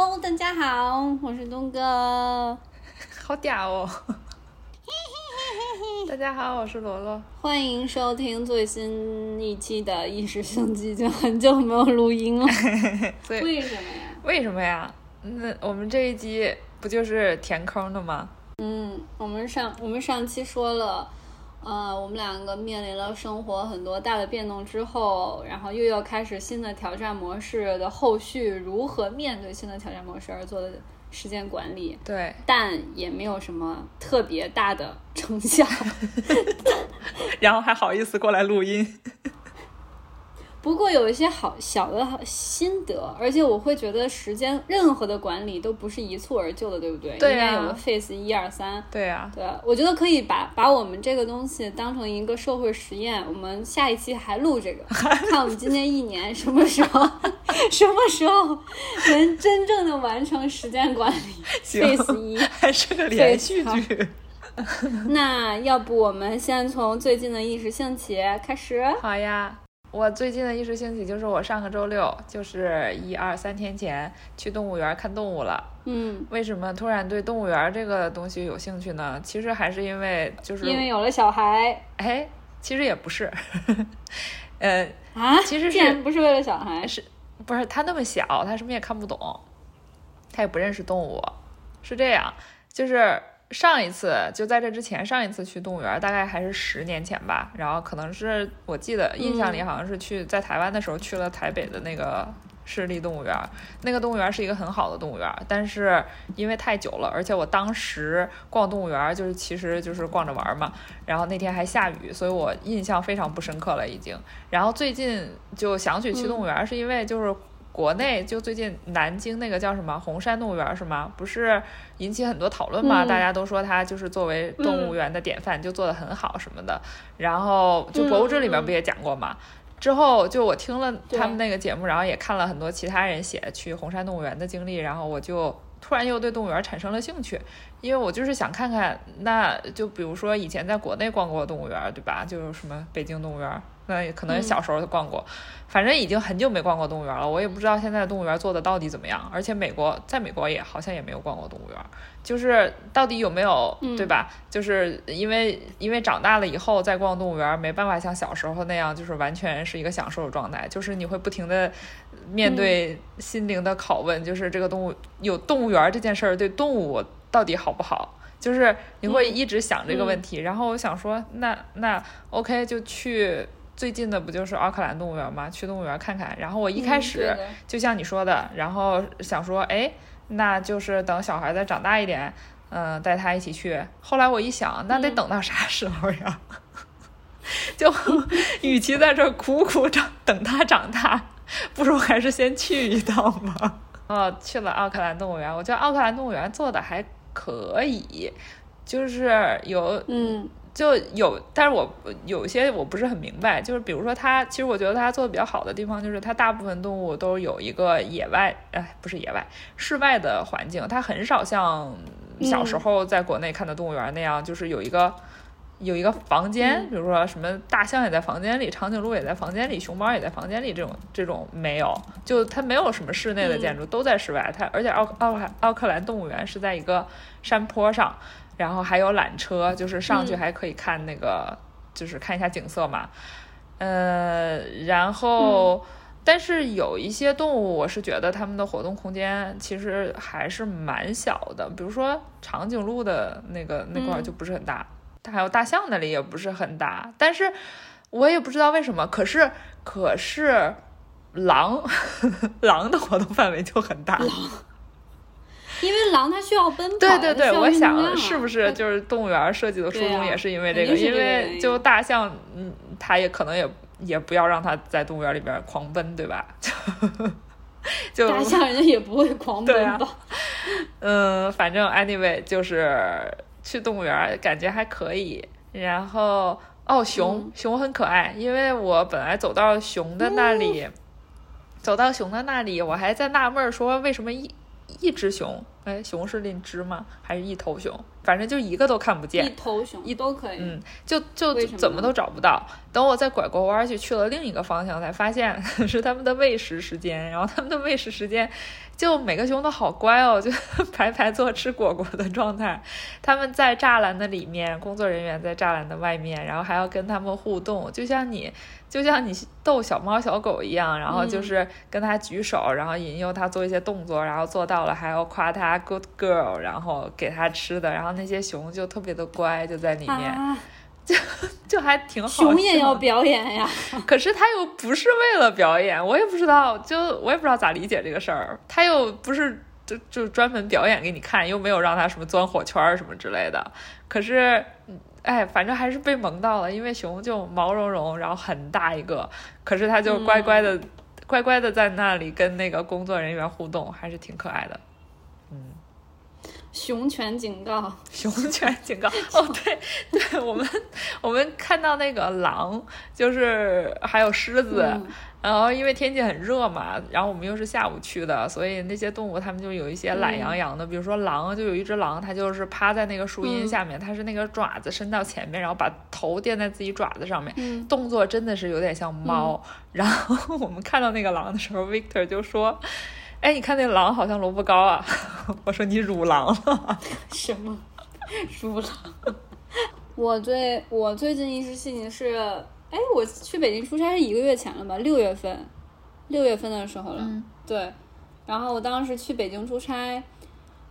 Hello，大家好，我是东哥，好嗲哦！大家好，我是罗罗，欢迎收听最新一期的《意识升级》，就很久没有录音了，为什么呀？为什么呀？那我们这一集不就是填坑的吗？嗯，我们上我们上期说了。呃，我们两个面临了生活很多大的变动之后，然后又要开始新的挑战模式的后续，如何面对新的挑战模式而做的时间管理。对，但也没有什么特别大的成效。然后还好意思过来录音。不过有一些好小的心得，而且我会觉得时间任何的管理都不是一蹴而就的，对不对？对啊。应该有个 phase 一二三。对啊。对，我觉得可以把把我们这个东西当成一个社会实验，我们下一期还录这个，看我们今年一年什么时候 什么时候能真正的完成时间管理 phase 一，还是个连续剧。那要不我们先从最近的意识兴起开始？好呀。我最近的一时兴起就是我上个周六，就是一二三天前去动物园看动物了。嗯，为什么突然对动物园这个东西有兴趣呢？其实还是因为就是因为有了小孩。哎，其实也不是，呃啊，其实是不是为了小孩？是，不是他那么小，他什么也看不懂，他也不认识动物，是这样，就是。上一次就在这之前，上一次去动物园大概还是十年前吧。然后可能是我记得印象里好像是去在台湾的时候去了台北的那个市立动物园。那个动物园是一个很好的动物园，但是因为太久了，而且我当时逛动物园就是其实就是逛着玩嘛。然后那天还下雨，所以我印象非常不深刻了已经。然后最近就想起去动物园，是因为就是。国内就最近南京那个叫什么红山动物园是吗？不是引起很多讨论吗？大家都说它就是作为动物园的典范，就做得很好什么的。然后就博物志里面不也讲过吗？之后就我听了他们那个节目，然后也看了很多其他人写去红山动物园的经历，然后我就突然又对动物园产生了兴趣，因为我就是想看看，那就比如说以前在国内逛过动物园，对吧？就什么北京动物园。那可能小时候逛过，反正已经很久没逛过动物园了。我也不知道现在的动物园做的到底怎么样。而且美国，在美国也好像也没有逛过动物园，就是到底有没有，对吧？就是因为因为长大了以后再逛动物园，没办法像小时候那样，就是完全是一个享受的状态。就是你会不停的面对心灵的拷问，就是这个动物有动物园这件事儿对动物到底好不好？就是你会一直想这个问题。然后我想说，那那 OK 就去。最近的不就是奥克兰动物园吗？去动物园看看。然后我一开始就像你说的，然后想说，哎，那就是等小孩再长大一点，嗯，带他一起去。后来我一想，那得等到啥时候呀？就 与其在这苦苦长等他长大，不如还是先去一趟吧。哦，去了奥克兰动物园，我觉得奥克兰动物园做的还可以，就是有嗯。就有，但是我有些我不是很明白，就是比如说它，其实我觉得它做的比较好的地方，就是它大部分动物都有一个野外，哎，不是野外，室外的环境，它很少像小时候在国内看的动物园那样，就是有一个有一个房间，比如说什么大象也在房间里，长颈鹿也在房间里，熊猫也在房间里，这种这种没有，就它没有什么室内的建筑，都在室外。它而且奥奥奥克兰动物园是在一个山坡上。然后还有缆车，就是上去还可以看那个，就是看一下景色嘛。呃，然后，但是有一些动物，我是觉得它们的活动空间其实还是蛮小的。比如说长颈鹿的那个那块就不是很大，还有大象那里也不是很大。但是我也不知道为什么，可是可是狼，狼的活动范围就很大。因为狼它需要奔跑，对对对，我想是不是就是动物园设计的初衷也是因为这个？因为就大象，嗯，它也可能也也不要让它在动物园里边狂奔，对吧？就大象人家也不会狂奔吧？嗯，反正 anyway 就是去动物园感觉还可以。然后哦，熊熊很可爱，因为我本来走到熊的那里，走到熊的那里，我还在纳闷说为什么一。一只熊，哎，熊是那只吗？还是一头熊？反正就一个都看不见。一头熊一都可以。嗯，就就怎么都找不到。等我再拐过弯儿去，去了另一个方向，才发现 是他们的喂食时间。然后他们的喂食时间，就每个熊都好乖哦，就排排坐吃果果的状态。他们在栅栏的里面，工作人员在栅栏的外面，然后还要跟他们互动，就像你就像你逗小猫小狗一样，然后就是跟它举手，然后引诱它做一些动作，然后做到了还要夸它 good girl，然后给它吃的，然后那些熊就特别的乖，就在里面，啊，就 就还挺好。熊也要表演呀。可是他又不是为了表演，我也不知道，就我也不知道咋理解这个事儿。他又不是就就专门表演给你看，又没有让他什么钻火圈儿什么之类的。可是，嗯哎，反正还是被萌到了，因为熊就毛茸茸，然后很大一个，可是他就乖乖的、乖乖的在那里跟那个工作人员互动，还是挺可爱的。熊犬警告，熊犬警告。哦，对对，我们我们看到那个狼，就是还有狮子，嗯。然后因为天气很热嘛，然后我们又是下午去的，所以那些动物它们就有一些懒洋洋的，比如说狼，就有一只狼，它就是趴在那个树荫下面，它是那个爪子伸到前面，然后把头垫在自己爪子上面，嗯。动作真的是有点像猫。然后我们看到那个狼的时候，Victor 就说。哎，你看那狼好像萝卜糕啊！我说你乳狼了。什么乳狼？我最我最近一时兴起是，哎，我去北京出差是一个月前了吧？六月份，六月份的时候了。嗯对，然后我当时去北京出差，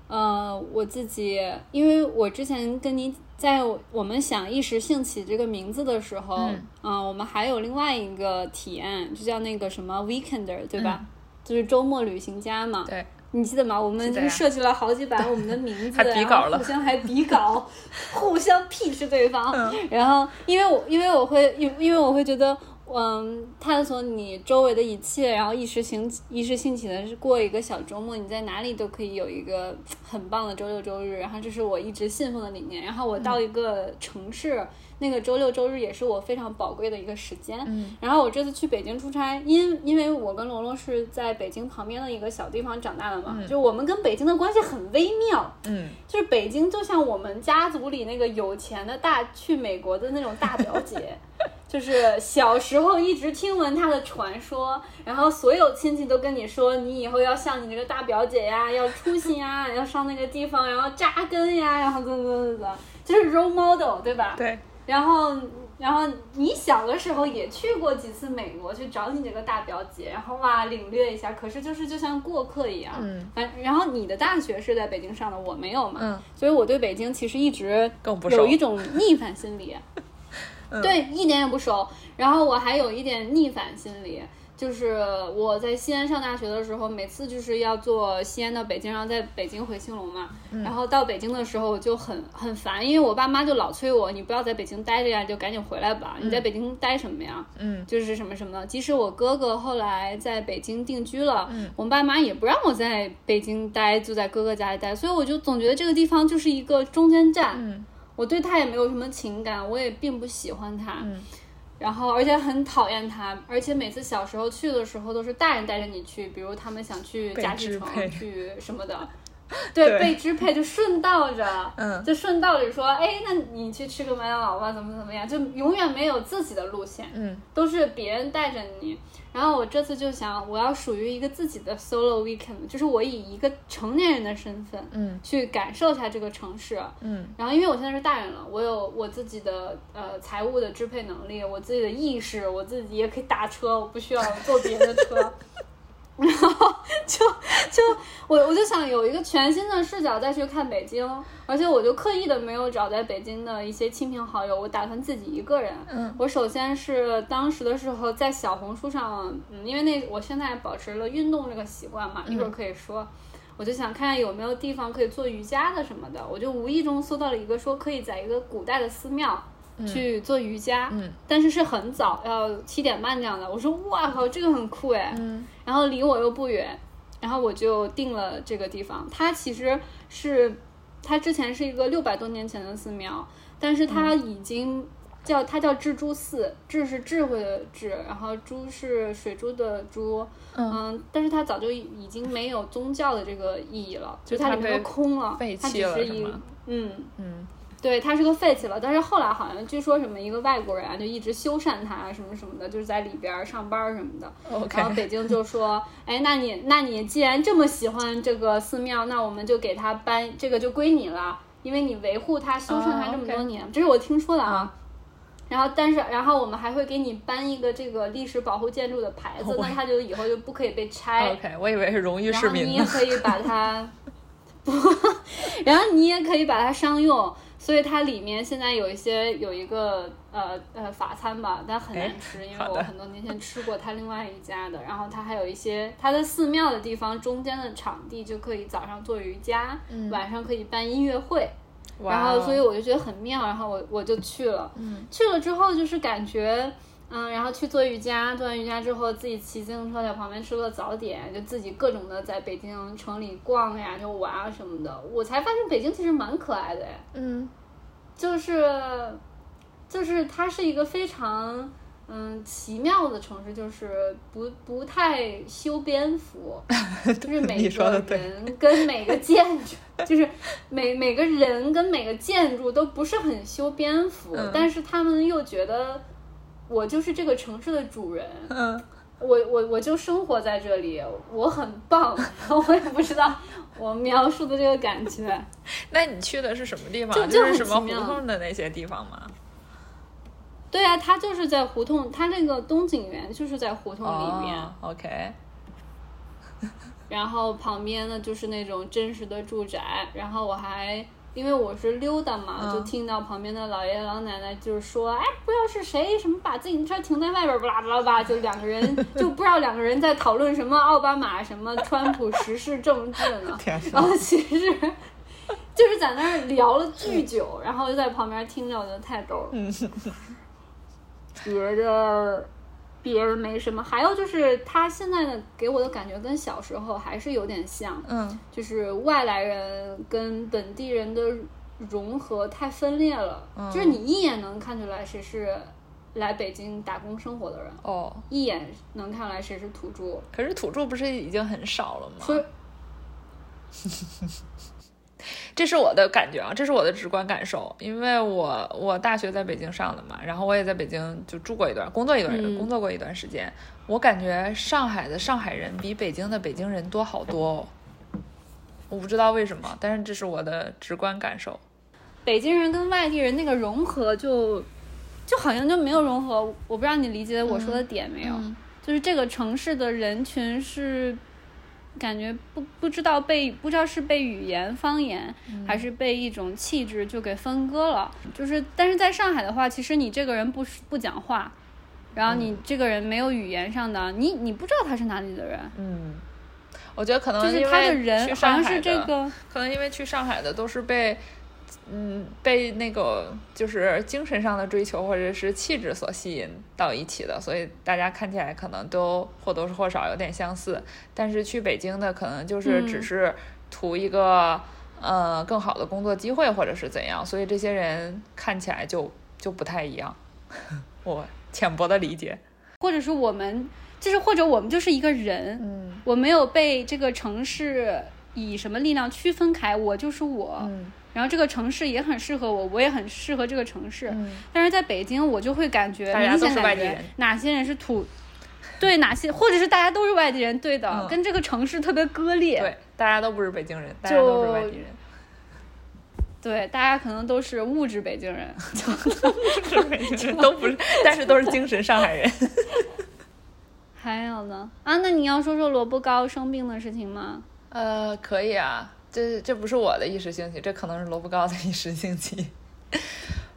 呃，我自己，因为我之前跟你在我们想一时兴起这个名字的时候，嗯我们还有另外一个体验，就叫那个什么 weekender，对吧？嗯就是周末旅行家嘛。对，你记得吗？我们设计了好几版我们的名字，还比稿了互相还比稿，互相 pitch 对方。嗯然后，因为我因为我会因因为我会觉得，嗯，探索你周围的一切，然后一时兴起一时兴起的是过一个小周末，你在哪里都可以有一个很棒的周六周日。然后这是我一直信奉的理念。然后我到一个城市。那个周六周日也是我非常宝贵的一个时间，嗯，然后我这次去北京出差，因因为我跟龙龙是在北京旁边的一个小地方长大的嘛，就我们跟北京的关系很微妙，嗯，就是北京就像我们家族里那个有钱的大去美国的那种大表姐，就是小时候一直听闻她的传说，然后所有亲戚都跟你说，你以后要像你那个大表姐呀，要出息呀，要上那个地方，然后扎根呀，然后怎么怎么怎么，就是 role model 对吧？对，然后，然后你小的时候也去过几次美国，去找你这个大表姐，然后哇领略一下。可是就是就像过客一样，嗯，反然后你的大学是在北京上的，我没有嘛，嗯，所以我对北京其实一直更不熟有一种逆反心理，嗯对，一点也不熟。然后我还有一点逆反心理。就是我在西安上大学的时候，每次就是要坐西安到北京，然后在北京回青龙嘛。嗯然后到北京的时候我就很很烦，因为我爸妈就老催我，你不要在北京待着呀，就赶紧回来吧。你在北京待什么呀？嗯，就是什么什么的。即使我哥哥后来在北京定居了，嗯我爸妈也不让我在北京待，就在哥哥家里待，所以我就总觉得这个地方就是一个中间站。嗯我对他也没有什么情感，我也并不喜欢他。嗯然后而且很讨厌他，而且每次小时候去的时候都是大人带着你去，比如他们想去被家具城去什么的，对，被支配就顺道着，嗯就顺道着说，哎，那你去吃个麦当劳吧，怎么怎么样，就永远没有自己的路线，嗯都是别人带着你。然后我这次就想，我要属于一个自己的 solo weekend，就是我以一个成年人的身份嗯去感受一下这个城市。嗯然后因为我现在是大人了，我有我自己的呃财务的支配能力，我自己的意识，我自己也可以打车，我不需要坐别人的车。然后就就我我就想有一个全新的视角再去看北京，而且我就刻意的没有找在北京的一些亲朋好友，我打算自己一个人。嗯我首先是当时的时候在小红书上，嗯，因为那我现在保持了运动这个习惯嘛，一会儿可以说。我就想看看有没有地方可以做瑜伽的什么的，我就无意中搜到了一个说可以在一个古代的寺庙去做瑜伽，嗯。但是是很早，要七点半这样的。我说哇靠，这个很酷哎，嗯。然后离我又不远，然后我就定了这个地方。它其实是它之前是一个六百多年前的寺庙，但是它已经叫它叫智珠寺，智是智慧的智，然后珠是水珠的珠，嗯，但是它早就已经没有宗教的这个意义了，就它里面都空了，它只是一嗯。嗯。对，它是个废弃了，但是后来好像据说什么一个外国人啊，就一直修缮它什么什么的，就是在里边上班什么的。然后北京就说，哎，那你那你既然这么喜欢这个寺庙，那我们就给它搬，这个就归你了，因为你维护它、修缮它这么多年，这是我听说的啊。然后，但是，然后我们还会给你颁一个这个历史保护建筑的牌子，那它就以后就不可以被拆。OK，我以为是荣誉市民。然后你也可以把它，不，然后你也可以把它商用。所以它里面现在有一些有一个呃呃法餐吧，但很难吃，因为我很多年前吃过它另外一家的。然后它还有一些它的寺庙的地方中间的场地就可以早上做瑜伽，晚上可以办音乐会。然后所以我就觉得很妙，然后我我就去了。去了之后就是感觉。嗯，然后去做瑜伽，做完瑜伽之后，自己骑自行车在旁边吃个早点，就自己各种的在北京城里逛呀，就玩啊什么的。我才发现北京其实蛮可爱的哎，嗯，就是，就是它是一个非常嗯奇妙的城市，就是不不太修边幅，就是每个人跟每个建筑，就是每每个人跟每个建筑都不是很修边幅，但是他们又觉得。我就是这个城市的主人，嗯，我我我就生活在这里，我很棒，我也不知道我描述的这个感觉。那你去的是什么地方？就是什么胡同的那些地方吗？对啊，它就是在胡同，它那个东景园就是在胡同里面。OK。然后旁边呢就是那种真实的住宅，然后我还。因为我是溜达嘛，就听到旁边的老爷爷老奶奶就是说，哎，不知道是谁什么把自行车停在外边，巴拉巴拉吧，就两个人就不知道两个人在讨论什么奥巴马什么川普时事政治呢。然后其实 就是在那儿聊了巨久，然后就在旁边听着，我觉得太逗了。别的。别人没什么，还有就是他现在的给我的感觉跟小时候还是有点像，嗯，就是外来人跟本地人的融合太分裂了，就是你一眼能看出来谁是来北京打工生活的人，哦，一眼能看来谁是土著，可是土著不是已经很少了吗？所以。这是我的感觉啊，这是我的直观感受，因为我我大学在北京上的嘛，然后我也在北京就住过一段，工作一段，工作过一段时间，我感觉上海的上海人比北京的北京人多好多，哦。我不知道为什么，但是这是我的直观感受。北京人跟外地人那个融合就就好像就没有融合，我不知道你理解我说的点没有，就是这个城市的人群是。感觉不不知道被不知道是被语言方言还是被一种气质就给分割了，就是但是在上海的话，其实你这个人不不讲话，然后你这个人没有语言上的，你你不知道他是哪里的人。嗯，我觉得可能就是他的人好像是这个，可能因为去上海的都是被。嗯，被那个就是精神上的追求或者是气质所吸引到一起的，所以大家看起来可能都或多或少有点相似。但是去北京的可能就是只是图一个呃更好的工作机会或者是怎样，所以这些人看起来就就不太一样。我浅薄的理解，或者是我们就是或者我们就是一个人，嗯，我没有被这个城市以什么力量区分开，我就是我。嗯。然后这个城市也很适合我，我也很适合这个城市。但是在北京，我就会感觉明显感觉哪些人是土，对哪些，或者是大家都是外地人，对的，跟这个城市特别割裂。对，大家都不是北京人，大家都是外地人。对，大家可能都是物质北京人 物质北京人，都不是，但是都是精神上海人。还有呢？啊，那你要说说萝卜糕生病的事情吗？呃，可以啊。这这不是我的一时兴起，这可能是萝卜糕的一时兴起。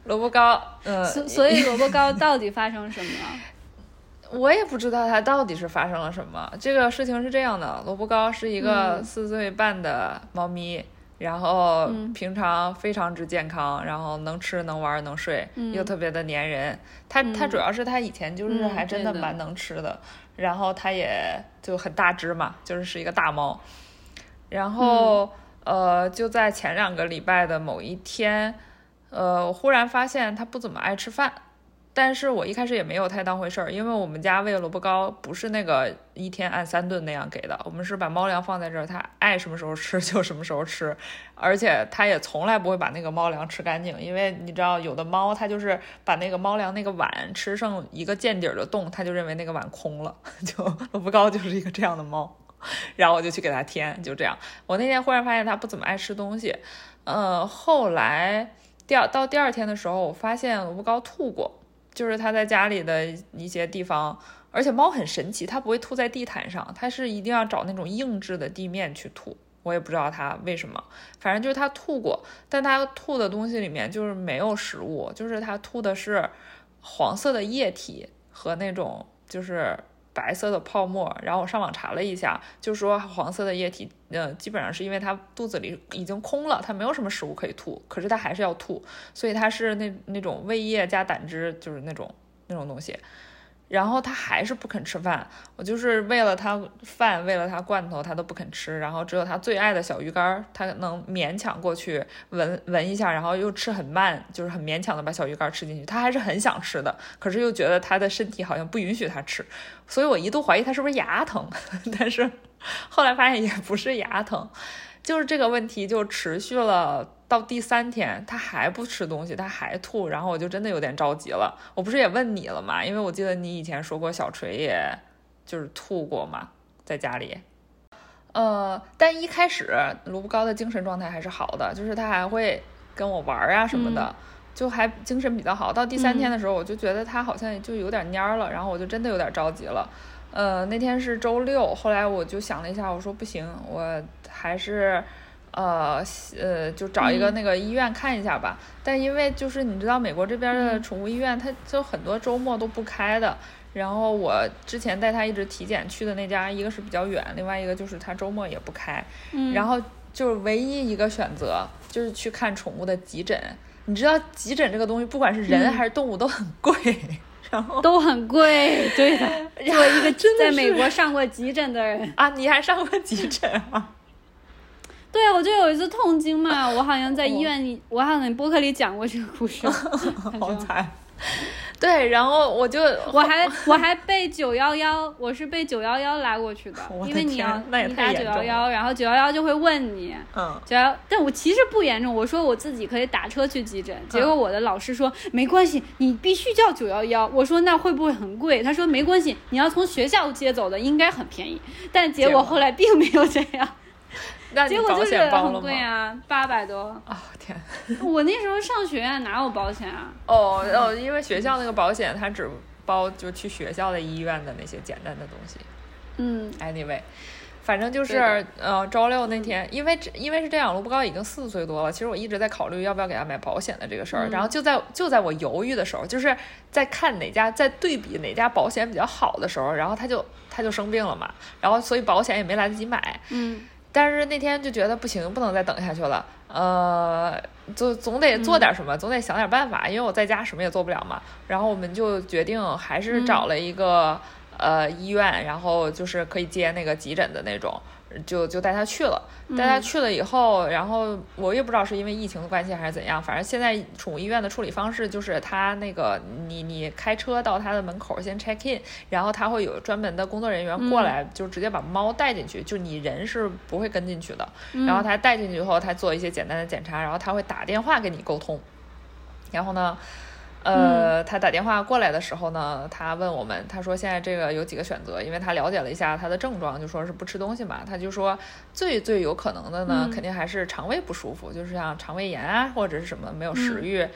萝卜糕，嗯，所以萝卜糕到底发生什么？我也不知道它到底是发生了什么。这个事情是这样的，萝卜糕是一个四岁半的猫咪，然后平常非常之健康，然后能吃能玩能睡，又特别的粘人。它它主要是它以前就是还真的蛮能吃的，然后它也就很大只嘛，就是是一个大猫，然后。呃，就在前两个礼拜的某一天，呃，我忽然发现他不怎么爱吃饭，但是我一开始也没有太当回事儿，因为我们家喂萝卜糕不是那个一天按三顿那样给的，我们是把猫粮放在这儿，它爱什么时候吃就什么时候吃，而且它也从来不会把那个猫粮吃干净，因为你知道有的猫它就是把那个猫粮那个碗吃剩一个见底儿的洞，它就认为那个碗空了，就萝卜糕就是一个这样的猫，然后我就去给它添，就这样。我那天忽然发现它不怎么爱吃东西，呃，后来第二到第二天的时候，我发现萝卜糕吐过。就是它在家里的一些地方，而且猫很神奇，它不会吐在地毯上，它是一定要找那种硬质的地面去吐。我也不知道它为什么，反正就是它吐过，但它吐的东西里面就是没有食物，就是它吐的是黄色的液体和那种就是。白色的泡沫，然后我上网查了一下，就说黄色的液体，嗯，基本上是因为它肚子里已经空了，它没有什么食物可以吐，可是它还是要吐，所以它是那那种胃液加胆汁，就是那种那种东西。然后他还是不肯吃饭，我就是为了他饭，为了他罐头，他都不肯吃。然后只有他最爱的小鱼干，他能勉强过去闻闻一下，然后又吃很慢，就是很勉强的把小鱼干吃进去。他还是很想吃的，可是又觉得他的身体好像不允许他吃，所以我一度怀疑他是不是牙疼，但是后来发现也不是牙疼，就是这个问题就持续了。到第三天，他还不吃东西，他还吐，然后我就真的有点着急了。我不是也问你了吗？因为我记得你以前说过小锤也就是吐过嘛，在家里。呃，但一开始卢布高的精神状态还是好的，就是他还会跟我玩啊什么的，就还精神比较好。到第三天的时候，我就觉得他好像就有点蔫了，然后我就真的有点着急了。呃，那天是周六，后来我就想了一下，我说不行，我还是。呃呃，就找一个那个医院看一下吧。但因为就是你知道，美国这边的宠物医院，它就很多周末都不开的。然后我之前带它一直体检去的那家，一个是比较远，另外一个就是它周末也不开。嗯。然后就是唯一一个选择就是去看宠物的急诊。你知道急诊这个东西，不管是人还是动物都很贵，然后都很贵。对的。作为一个在美国上过急诊的人啊，你还上过急诊啊？对啊，我就有一次痛经嘛，我好像在医院里，我好像播客里讲过这个故事，好惨。对，然后我就我还我还被九幺幺，我是被九幺幺拉过去的，因为你要你打九幺幺，然后九幺幺就会问你，嗯，九幺，但我其实不严重，我说我自己可以打车去急诊，结果我的老师说没关系，你必须叫九幺幺，我说那会不会很贵？他说没关系，你要从学校接走的应该很便宜，但结果后来并没有这样。结果就是很贵啊，八百多哦！天，我那时候上学院哪有保险啊？哦哦，因为学校那个保险它只包就去学校的医院的那些简单的东西。嗯，anyway，反正就是呃，周六那天，因为因为是这样，萝卜糕已经四岁多了，其实我一直在考虑要不要给他买保险的这个事儿。然后就在就在我犹豫的时候，就是在看哪家在对比哪家保险比较好的时候，然后他就他就生病了嘛，然后所以保险也没来得及买。嗯。但是那天就觉得不行，不能再等下去了。呃，就总得做点什么，总得想点办法，因为我在家什么也做不了嘛。然后我们就决定还是找了一个呃医院，然后就是可以接那个急诊的那种。就就带他去了，带他去了以后，然后我也不知道是因为疫情的关系还是怎样，反正现在宠物医院的处理方式就是他那个你你开车到他的门口先 check in，然后他会有专门的工作人员过来，就直接把猫带进去，就你人是不会跟进去的。然后他带进去以后，他做一些简单的检查，然后他会打电话跟你沟通，然后呢。呃，他打电话过来的时候呢，他问我们，他说现在这个有几个选择，因为他了解了一下他的症状，就说是不吃东西嘛，他就说最最有可能的呢，肯定还是肠胃不舒服，就是像肠胃炎啊或者是什么没有食欲，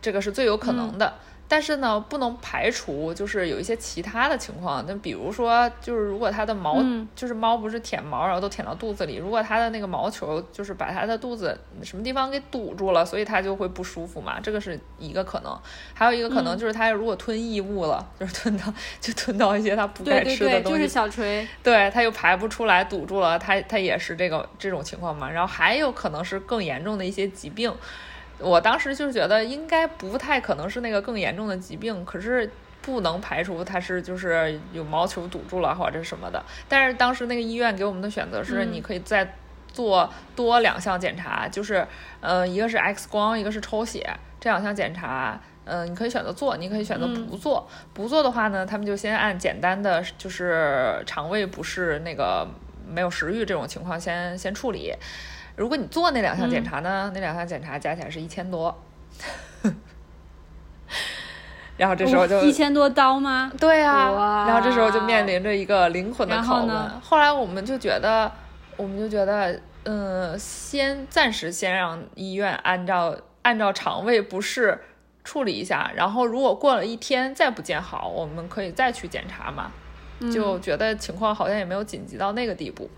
这个是最有可能的。但是呢，不能排除就是有一些其他的情况。那比如说，就是如果它的毛，就是猫不是舔毛，然后都舔到肚子里。如果它的那个毛球就是把它的肚子什么地方给堵住了，所以它就会不舒服嘛。这个是一个可能。还有一个可能就是它如果吞异物了，就是吞到就吞到一些它不该吃的东西。就是小锤。对，它又排不出来，堵住了，它它也是这个这种情况嘛。然后还有可能是更严重的一些疾病。我当时就是觉得应该不太可能是那个更严重的疾病，可是不能排除它是就是有毛球堵住了或者什么的。但是当时那个医院给我们的选择是，你可以再做多两项检查，就是呃一个是 X 光，一个是抽血，这两项检查。嗯，你可以选择做，你可以选择不做。不做的话呢，他们就先按简单的，就是肠胃不适、那个没有食欲这种情况先先处理。如果你做那两项检查呢，那两项检查加起来是一千多。然后这时候就一千多刀吗？对啊，然后这时候就面临着一个灵魂的拷问。后来我们就觉得，我们就觉得，嗯，先暂时先让医院按照按照肠胃不适处理一下，然后如果过了一天再不见好，我们可以再去检查嘛。就觉得情况好像也没有紧急到那个地步，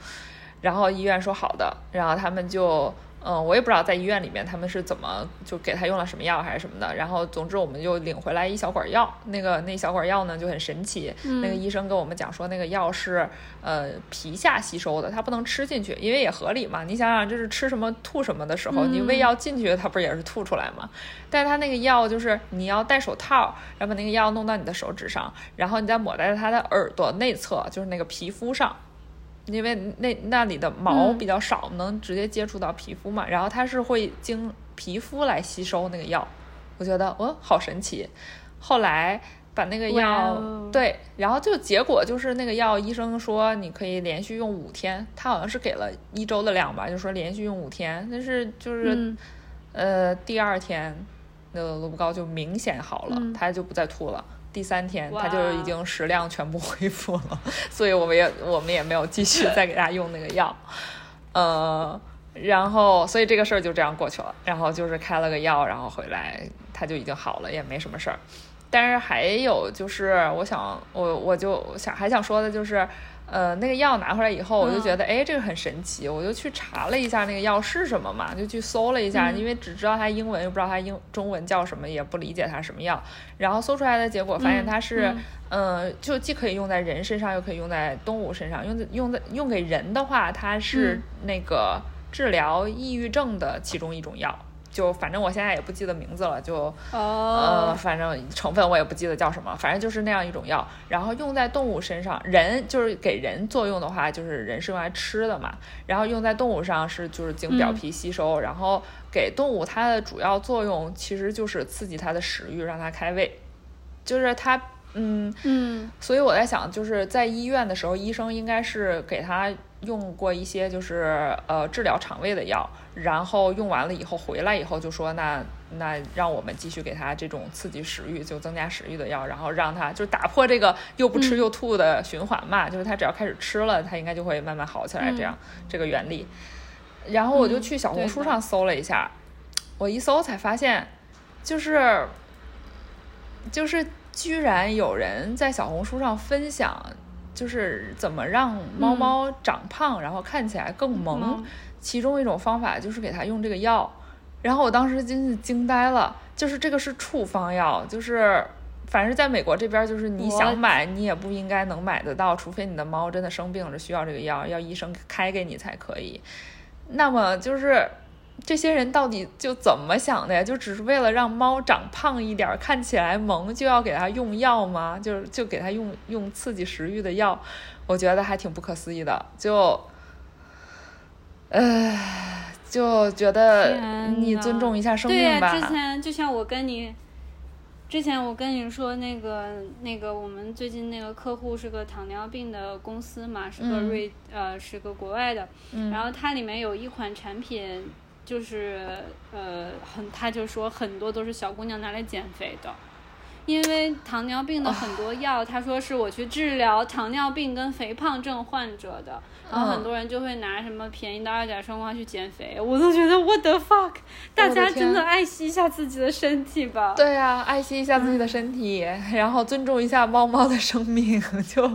然后医院说好的，然后他们就。嗯，我也不知道在医院里面他们是怎么就给他用了什么药还是什么的，然后总之我们就领回来一小管药，那个那小管药呢就很神奇，那个医生跟我们讲说那个药是呃皮下吸收的，它不能吃进去，因为也合理嘛，你想想就是吃什么吐什么的时候，你喂药进去它不是也是吐出来吗？但是它那个药就是你要戴手套，然后把那个药弄到你的手指上，然后你再抹在它的耳朵内侧，就是那个皮肤上。因为那那里的毛比较少，能直接接触到皮肤嘛，然后它是会经皮肤来吸收那个药，我觉得哦好神奇。后来把那个药对，然后就结果就是那个药，医生说你可以连续用五天，他好像是给了一周的量吧，就说连续用五天，但是就是呃第二天那个萝卜糕就明显好了，他就不再吐了。第三天他就已经食量全部恢复了，所以我们也我们也没有继续再给他用那个药，呃，然后所以这个事儿就这样过去了。然后就是开了个药，然后回来他就已经好了，也没什么事儿。但是还有就是，我想我我就想还想说的就是。呃，那个药拿回来以后，我就觉得，哎，这个很神奇，我就去查了一下那个药是什么嘛，就去搜了一下，因为只知道它英文，又不知道它英中文叫什么，也不理解它什么药。然后搜出来的结果，发现它是，嗯，就既可以用在人身上，又可以用在动物身上。用在用在用给人的话，它是那个治疗抑郁症的其中一种药。就反正我现在也不记得名字了，就呃，反正成分我也不记得叫什么，反正就是那样一种药。然后用在动物身上，人就是给人作用的话，就是人是用来吃的嘛。然后用在动物上是就是经表皮吸收。然后给动物它的主要作用其实就是刺激它的食欲，让它开胃。就是它，嗯嗯。所以我在想，就是在医院的时候，医生应该是给他用过一些就是呃治疗肠胃的药。然后用完了以后回来以后就说那那让我们继续给他这种刺激食欲就增加食欲的药，然后让他就打破这个又不吃又吐的循环嘛，就是他只要开始吃了，他应该就会慢慢好起来这样这个原理。然后我就去小红书上搜了一下，我一搜才发现，就是就是居然有人在小红书上分享，就是怎么让猫猫长胖，然后看起来更萌。其中一种方法就是给它用这个药，然后我当时真是惊呆了，就是这个是处方药，就是反正在美国这边，就是你想买你也不应该能买得到，除非你的猫真的生病了需要这个药，要医生开给你才可以。那么就是这些人到底就怎么想的呀？就只是为了让猫长胖一点，看起来萌，就要给它用药吗？就是就给它用用刺激食欲的药，我觉得还挺不可思议的，就。呃，就觉得你尊重一下生命吧。对呀，之前就像我跟你，之前我跟你说那个那个，我们最近那个客户是个糖尿病的公司嘛，是个瑞呃是个国外的，然后它里面有一款产品，就是呃很，他就说很多都是小姑娘拿来减肥的。因为糖尿病的很多药，他说是我去治疗糖尿病跟肥胖症患者的，然后很多人就会拿什么便宜的二甲双胍去减肥，我都觉得 what the fuck，大家真的爱惜一下自己的身体吧。对呀，爱惜一下自己的身体，然后尊重一下猫猫的生命，就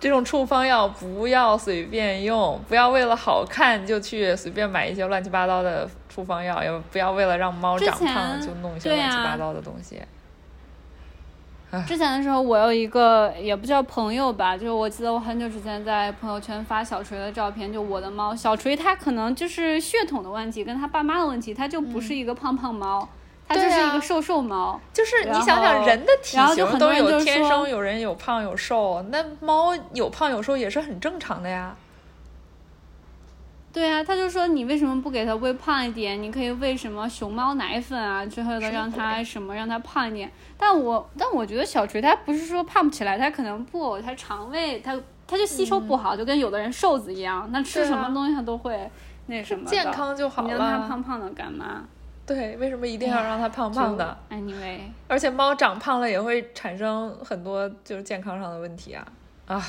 这种处方药不要随便用，不要为了好看就去随便买一些乱七八糟的处方药，也不要为了让猫长胖就弄一些乱七八糟的东西。之前的时候，我有一个也不叫朋友吧，就是我记得我很久之前在朋友圈发小锤的照片，就我的猫。小锤，它可能就是血统的问题，跟他爸妈的问题，它就不是一个胖胖猫，它就是一个瘦瘦猫。就是你想想，人的体型都有天生，有人有胖有瘦，那猫有胖有瘦也是很正常的呀。对啊，他就说你为什么不给它喂胖一点？你可以喂什么熊猫奶粉啊之类的，让它什么让它胖一点。但我但我觉得小锤它不是说胖不起来，它可能不，它肠胃它它就吸收不好，就跟有的人瘦子一样，那吃什么东西它都会那什么的。健康就好了。你让它胖胖的干嘛？对，为什么一定要让它胖胖的？Anyway，而且猫长胖了也会产生很多就是健康上的问题啊啊！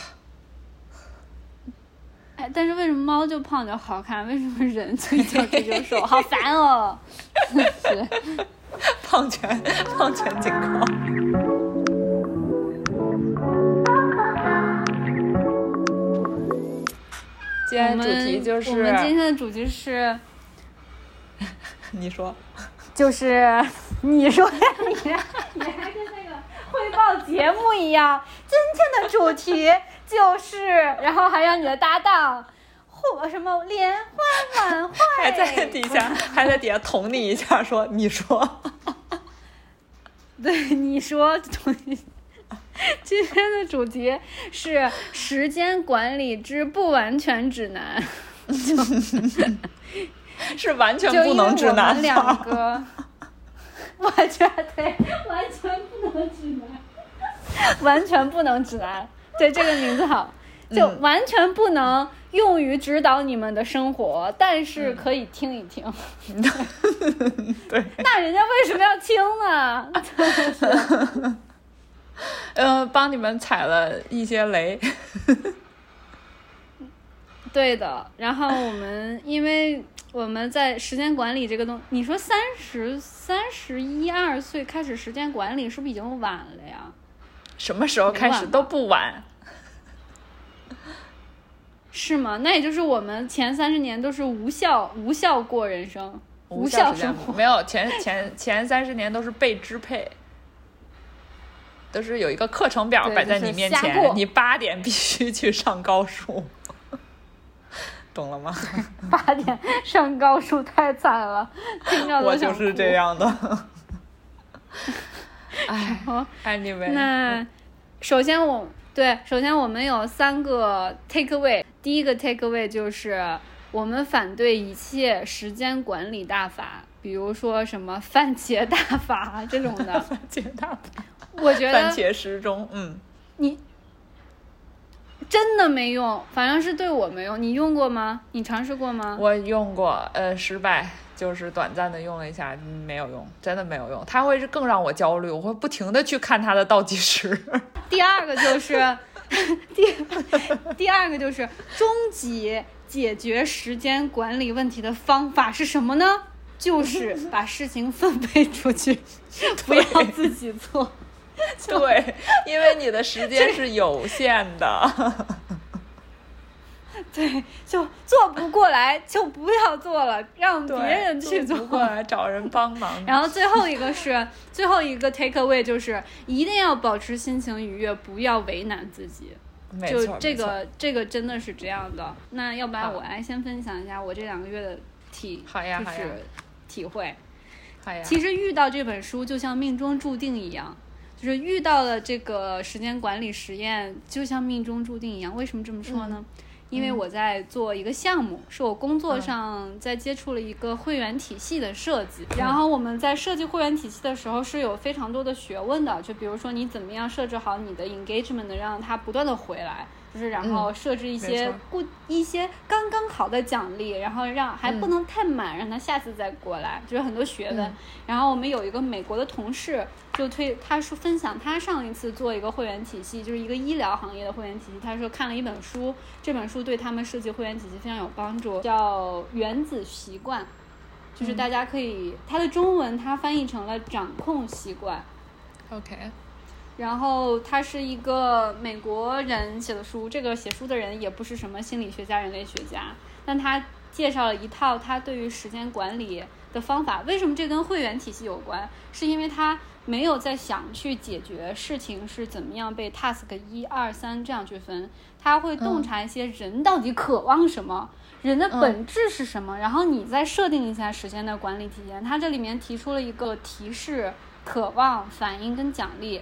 哎但是为什么猫就胖就好看？为什么人一叫这就瘦？好烦哦！是胖拳胖拳警告。今天主题就是我们今天的主题是，你说，就是你说呀，你你还跟那个汇报节目一样。今天的主题。就是，然后还让你的搭档，或什么联欢晚会，还在底下，还在底下捅你一下，说你说，对，你说，今天的主题是时间管理之不完全指南，是完全不能指南的，两个，完全 对，完全不能指南，完全不能指南。对这个名字好，就完全不能用于指导你们的生活，但是可以听一听。对，那人家为什么要听呢？是，呃，帮你们踩了一些雷。对的，然后我们因为我们在时间管理这个东，你说三十三十一二岁开始时间管理，是不是已经晚了呀？什么时候开始都不晚。是吗？那也就是我们前三十年都是无效无效过人生，无效生活。没有前前前三十年都是被支配，都是有一个课程表摆在你面前，你八点必须去上高数，懂了吗？八点上高数太惨了，听着我就是这样的。哎，Anyway，那首先我。对，首先我们有三个 take away。第一个 take away 就是我们反对一切时间管理大法，比如说什么番茄大法这种的。番茄大法，我觉得番茄时钟，嗯，你真的没用，反正是对我没用。你用过吗？你尝试过吗？我用过，呃，失败。就是短暂的用了一下，没有用，真的没有用。它会是更让我焦虑，我会不停的去看它的倒计时。第二个就是 第第二个就是终极解决时间管理问题的方法是什么呢？就是把事情分配出去，不要自己做。对，因为你的时间是有限的。对，就做不过来就不要做了，让别人去做不。过来找人帮忙。然后最后一个是 最后一个 take away，就是一定要保持心情愉悦，不要为难自己。就这个这个真的是这样的。那要不然我来先分享一下我这两个月的体，就是体会。好呀。其实遇到这本书就像命中注定一样，就是遇到了这个时间管理实验就像命中注定一样。为什么这么说呢？因为我在做一个项目，是我工作上在接触了一个会员体系的设计。然后我们在设计会员体系的时候是有非常多的学问的，就比如说你怎么样设置好你的 engagement，让它不断的回来。就是然后设置一些固一些刚刚好的奖励，然后让还不能太满，让他下次再过来，就是很多学问。然后我们有一个美国的同事就推，他说分享他上一次做一个会员体系，就是一个医疗行业的会员体系。他说看了一本书，这本书对他们设计会员体系非常有帮助，叫《原子习惯》，就是大家可以，它的中文它翻译成了掌控习惯。OK。然后他是一个美国人写的书，这个写书的人也不是什么心理学家、人类学家，但他介绍了一套他对于时间管理的方法。为什么这跟会员体系有关？是因为他没有在想去解决事情是怎么样被 task 一二三这样去分，他会洞察一些人到底渴望什么，人的本质是什么，然后你再设定一下时间的管理体验。他这里面提出了一个提示、渴望、反应跟奖励。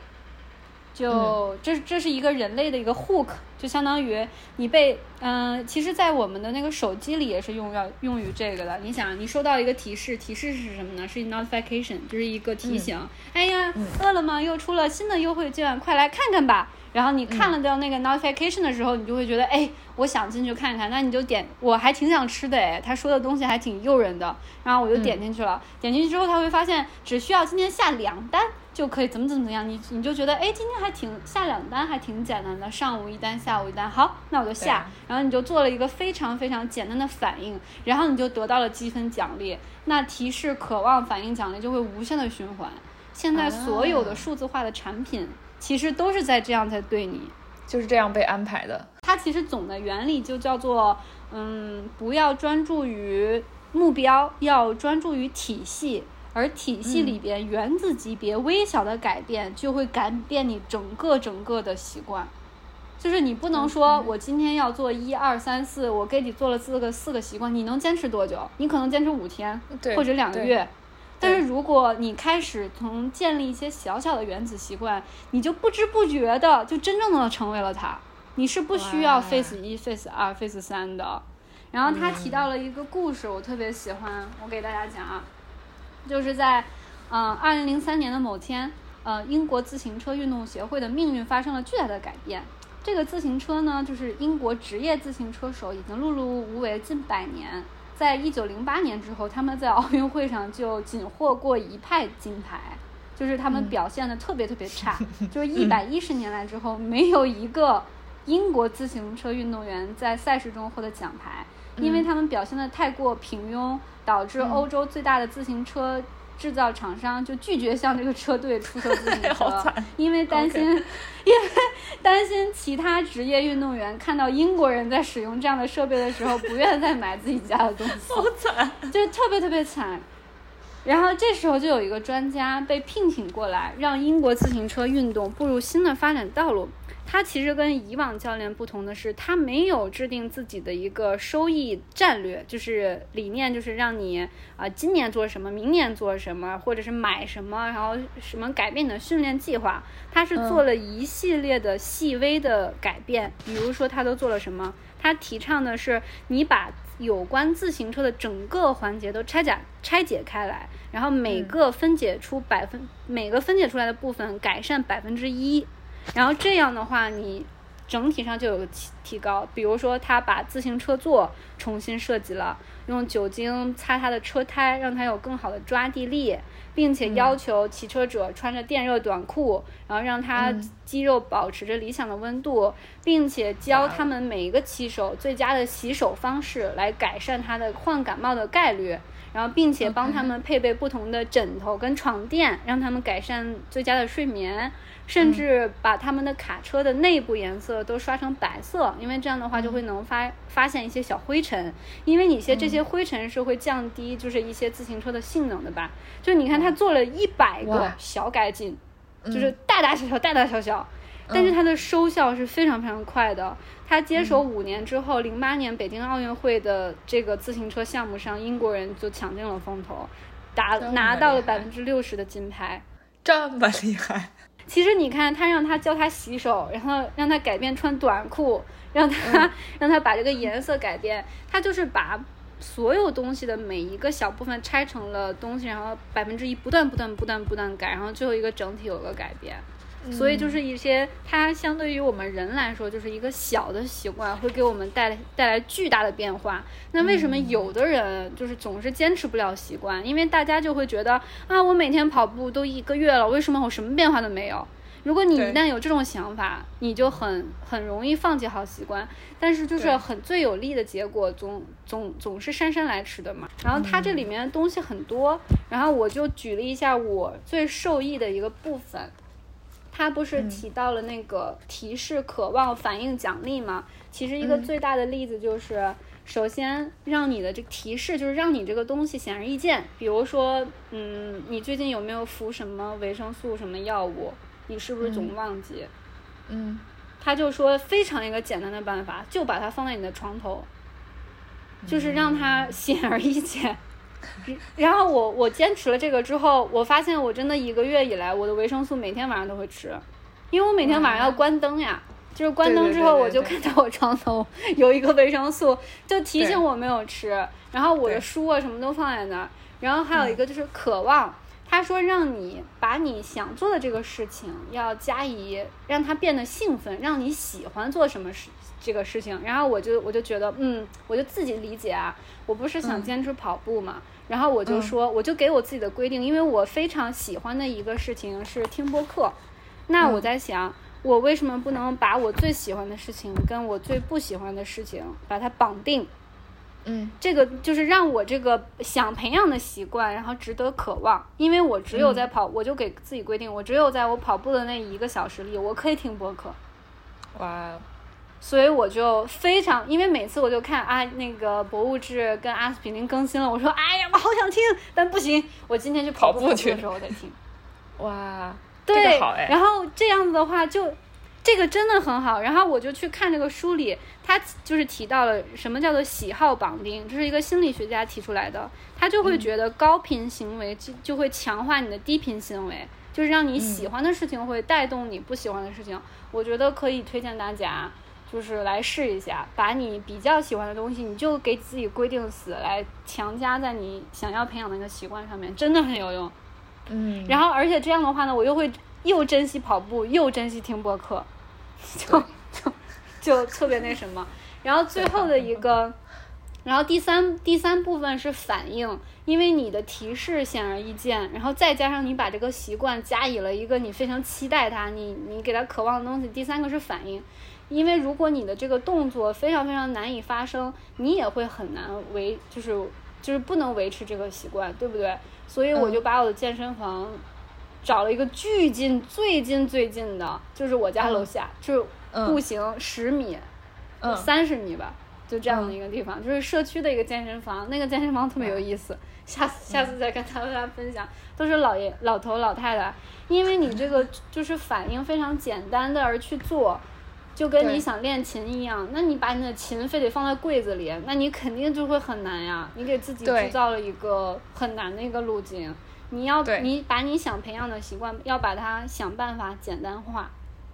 就这这是一个人类的一个 hook，就相当于你被嗯，其实，在我们的那个手机里也是用要用于这个的。你想，你收到一个提示，提示是什么呢？是 notification，就是一个提醒。哎呀，饿了么又出了新的优惠券，快来看看吧。然后你看了到那个 notification 的时候，你就会觉得，哎，我想进去看看。那你就点，我还挺想吃的，哎，他说的东西还挺诱人的。然后我就点进去了。点进去之后，他会发现只需要今天下两单就可以怎么怎么样。你你就觉得，哎，今天还挺下两单还挺简单的，上午一单，下午一单。好，那我就下。然后你就做了一个非常非常简单的反应，然后你就得到了积分奖励。那提示、渴望、反应、奖励就会无限的循环。现在所有的数字化的产品。其实都是在这样在对你，就是这样被安排的。它其实总的原理就叫做，嗯，不要专注于目标，要专注于体系。而体系里边原子级别微小的改变，就会改变你整个整个的习惯。就是你不能说我今天要做一二三四，我给你做了四个四个习惯，你能坚持多久？你可能坚持五天，或者两个月。但是如果你开始从建立一些小小的原子习惯，你就不知不觉的就真正的成为了它。你是不需要 face 一、face 二、face 三的。然后他提到了一个故事，我特别喜欢，我给大家讲啊，就是在嗯二零零三年的某天，呃英国自行车运动协会的命运发生了巨大的改变。这个自行车呢，就是英国职业自行车手已经碌碌无为近百年。在一九零八年之后，他们在奥运会上就仅获过一派金牌，就是他们表现的特别特别差，就是一百一十年来之后，没有一个英国自行车运动员在赛事中获得奖牌，因为他们表现的太过平庸，导致欧洲最大的自行车。制造厂商就拒绝向这个车队出售自行车，因为担心，因为担心其他职业运动员看到英国人在使用这样的设备的时候，不愿再买自己家的东西，好惨，就特别特别惨。然后这时候就有一个专家被聘请过来，让英国自行车运动步入新的发展道路。他其实跟以往教练不同的是，他没有制定自己的一个收益战略，就是理念，就是让你啊今年做什么，明年做什么，或者是买什么，然后什么改变你的训练计划。他是做了一系列的细微的改变，比如说他都做了什么？他提倡的是你把有关自行车的整个环节都拆解拆解开来，然后每个分解出百分每个分解出来的部分改善百分之一。然后这样的话，你整体上就有提提高。比如说，他把自行车座重新设计了，用酒精擦它的车胎，让它有更好的抓地力，并且要求骑车者穿着电热短裤，然后让他肌肉保持着理想的温度，并且教他们每一个骑手最佳的洗手方式，来改善他的患感冒的概率。然后，并且帮他们配备不同的枕头跟床垫，让他们改善最佳的睡眠。甚至把他们的卡车的内部颜色都刷成白色，因为这样的话就会能发发现一些小灰尘，因为你些这些灰尘是会降低就是一些自行车的性能的吧？就你看他做了一百个小改进，就是大大小小大大小小，但是它的收效是非常非常快的。他接手五年之后，零八年北京奥运会的这个自行车项目上，英国人就抢尽了风头，打拿到了百分之六十的金牌，这么厉害。其实你看，他让他教他洗手，然后让他改变穿短裤，让他 让他把这个颜色改变，他就是把所有东西的每一个小部分拆成了东西，然后百分之一不断不断不断不断改，然后最后一个整体有个改变。所以就是一些，它相对于我们人来说，就是一个小的习惯，会给我们带来带来巨大的变化。那为什么有的人就是总是坚持不了习惯？因为大家就会觉得啊，我每天跑步都一个月了，为什么我什么变化都没有？如果你一旦有这种想法，你就很很容易放弃好习惯。但是就是很最有利的结果，总总总是姗姗来迟的嘛。然后它这里面的东西很多，然后我就举了一下我最受益的一个部分。他不是提到了那个提示、渴望、反应、奖励吗？其实一个最大的例子就是，首先让你的这个提示就是让你这个东西显而易见。比如说，嗯，你最近有没有服什么维生素、什么药物？你是不是总忘记？嗯，他就说非常一个简单的办法，就把它放在你的床头，就是让它显而易见。然后我我坚持了这个之后，我发现我真的一个月以来，我的维生素每天晚上都会吃，因为我每天晚上要关灯呀。就是关灯之后，我就看到我床头有一个维生素，就提醒我没有吃。然后我的书啊什么都放在那儿。然后还有一个就是渴望，他说让你把你想做的这个事情要加以让它变得兴奋，让你喜欢做什么事这个事情。然后我就我就觉得，嗯，我就自己理解啊，我不是想嗯坚持跑步嘛。然后我就嗯说，我就给我自己的规定，因为我非常喜欢的一个事情是听播客。那我嗯在想，我为什么不能把我最喜欢的事情跟我最不喜欢的事情把它绑定？嗯这个就是让我这个想培养的习惯，然后值得渴望。因为我只有在跑，我就给自己规定，我只有在我跑步的那一个小时里，我可以听播客。哇，所以我就非常，因为每次我就看啊，那个博物志跟阿司匹林更新了，我说哎呀，我好想听，但不行，我今天去跑步去的时候我再听。哇，这对，个好哎，然后这样子的话就。这个真的很好，然后我就去看这个书里，他就是提到了什么叫做喜好绑定，这是一个心理学家提出来的。他就会觉得高频行为就就会强化你的低频行为，就是让你喜欢的事情会带动你不喜欢的事情。我觉得可以推荐大家，就是来试一下，把你比较喜欢的东西，你就给自己规定死，来强加在你想要培养的那个习惯上面，真的很有用。嗯，然后而且这样的话呢，我又会又珍惜跑步，又珍惜听播客，就就就特别那什么。然后最后的一个，然后第三第三部分是反应，因为你的提示显而易见，然后再加上你把这个习惯加以了一个你非常期待它，你你给它渴望的东西。第三个是反应，因为如果你的这个动作非常非常难以发生，你也会很难维，就是就是不能维持这个习惯，对不对？所以我就把我的健身房找了一个巨近、最近、最近的，就是我家楼下，就是步行十米、嗯三十米吧，就这样的一个地方，就是社区的一个健身房。那个健身房特别有意思，下次下次再跟大家分享。都是老爷、老头、老太太，因为你这个就是反应非常简单的而去做。就跟你想练琴一样，那你把你的琴非得放在柜子里，那你肯定就会很难呀。你给自己制造了一个很难的一个路径。你要你把你想培养的习惯，要把它想办法简单化，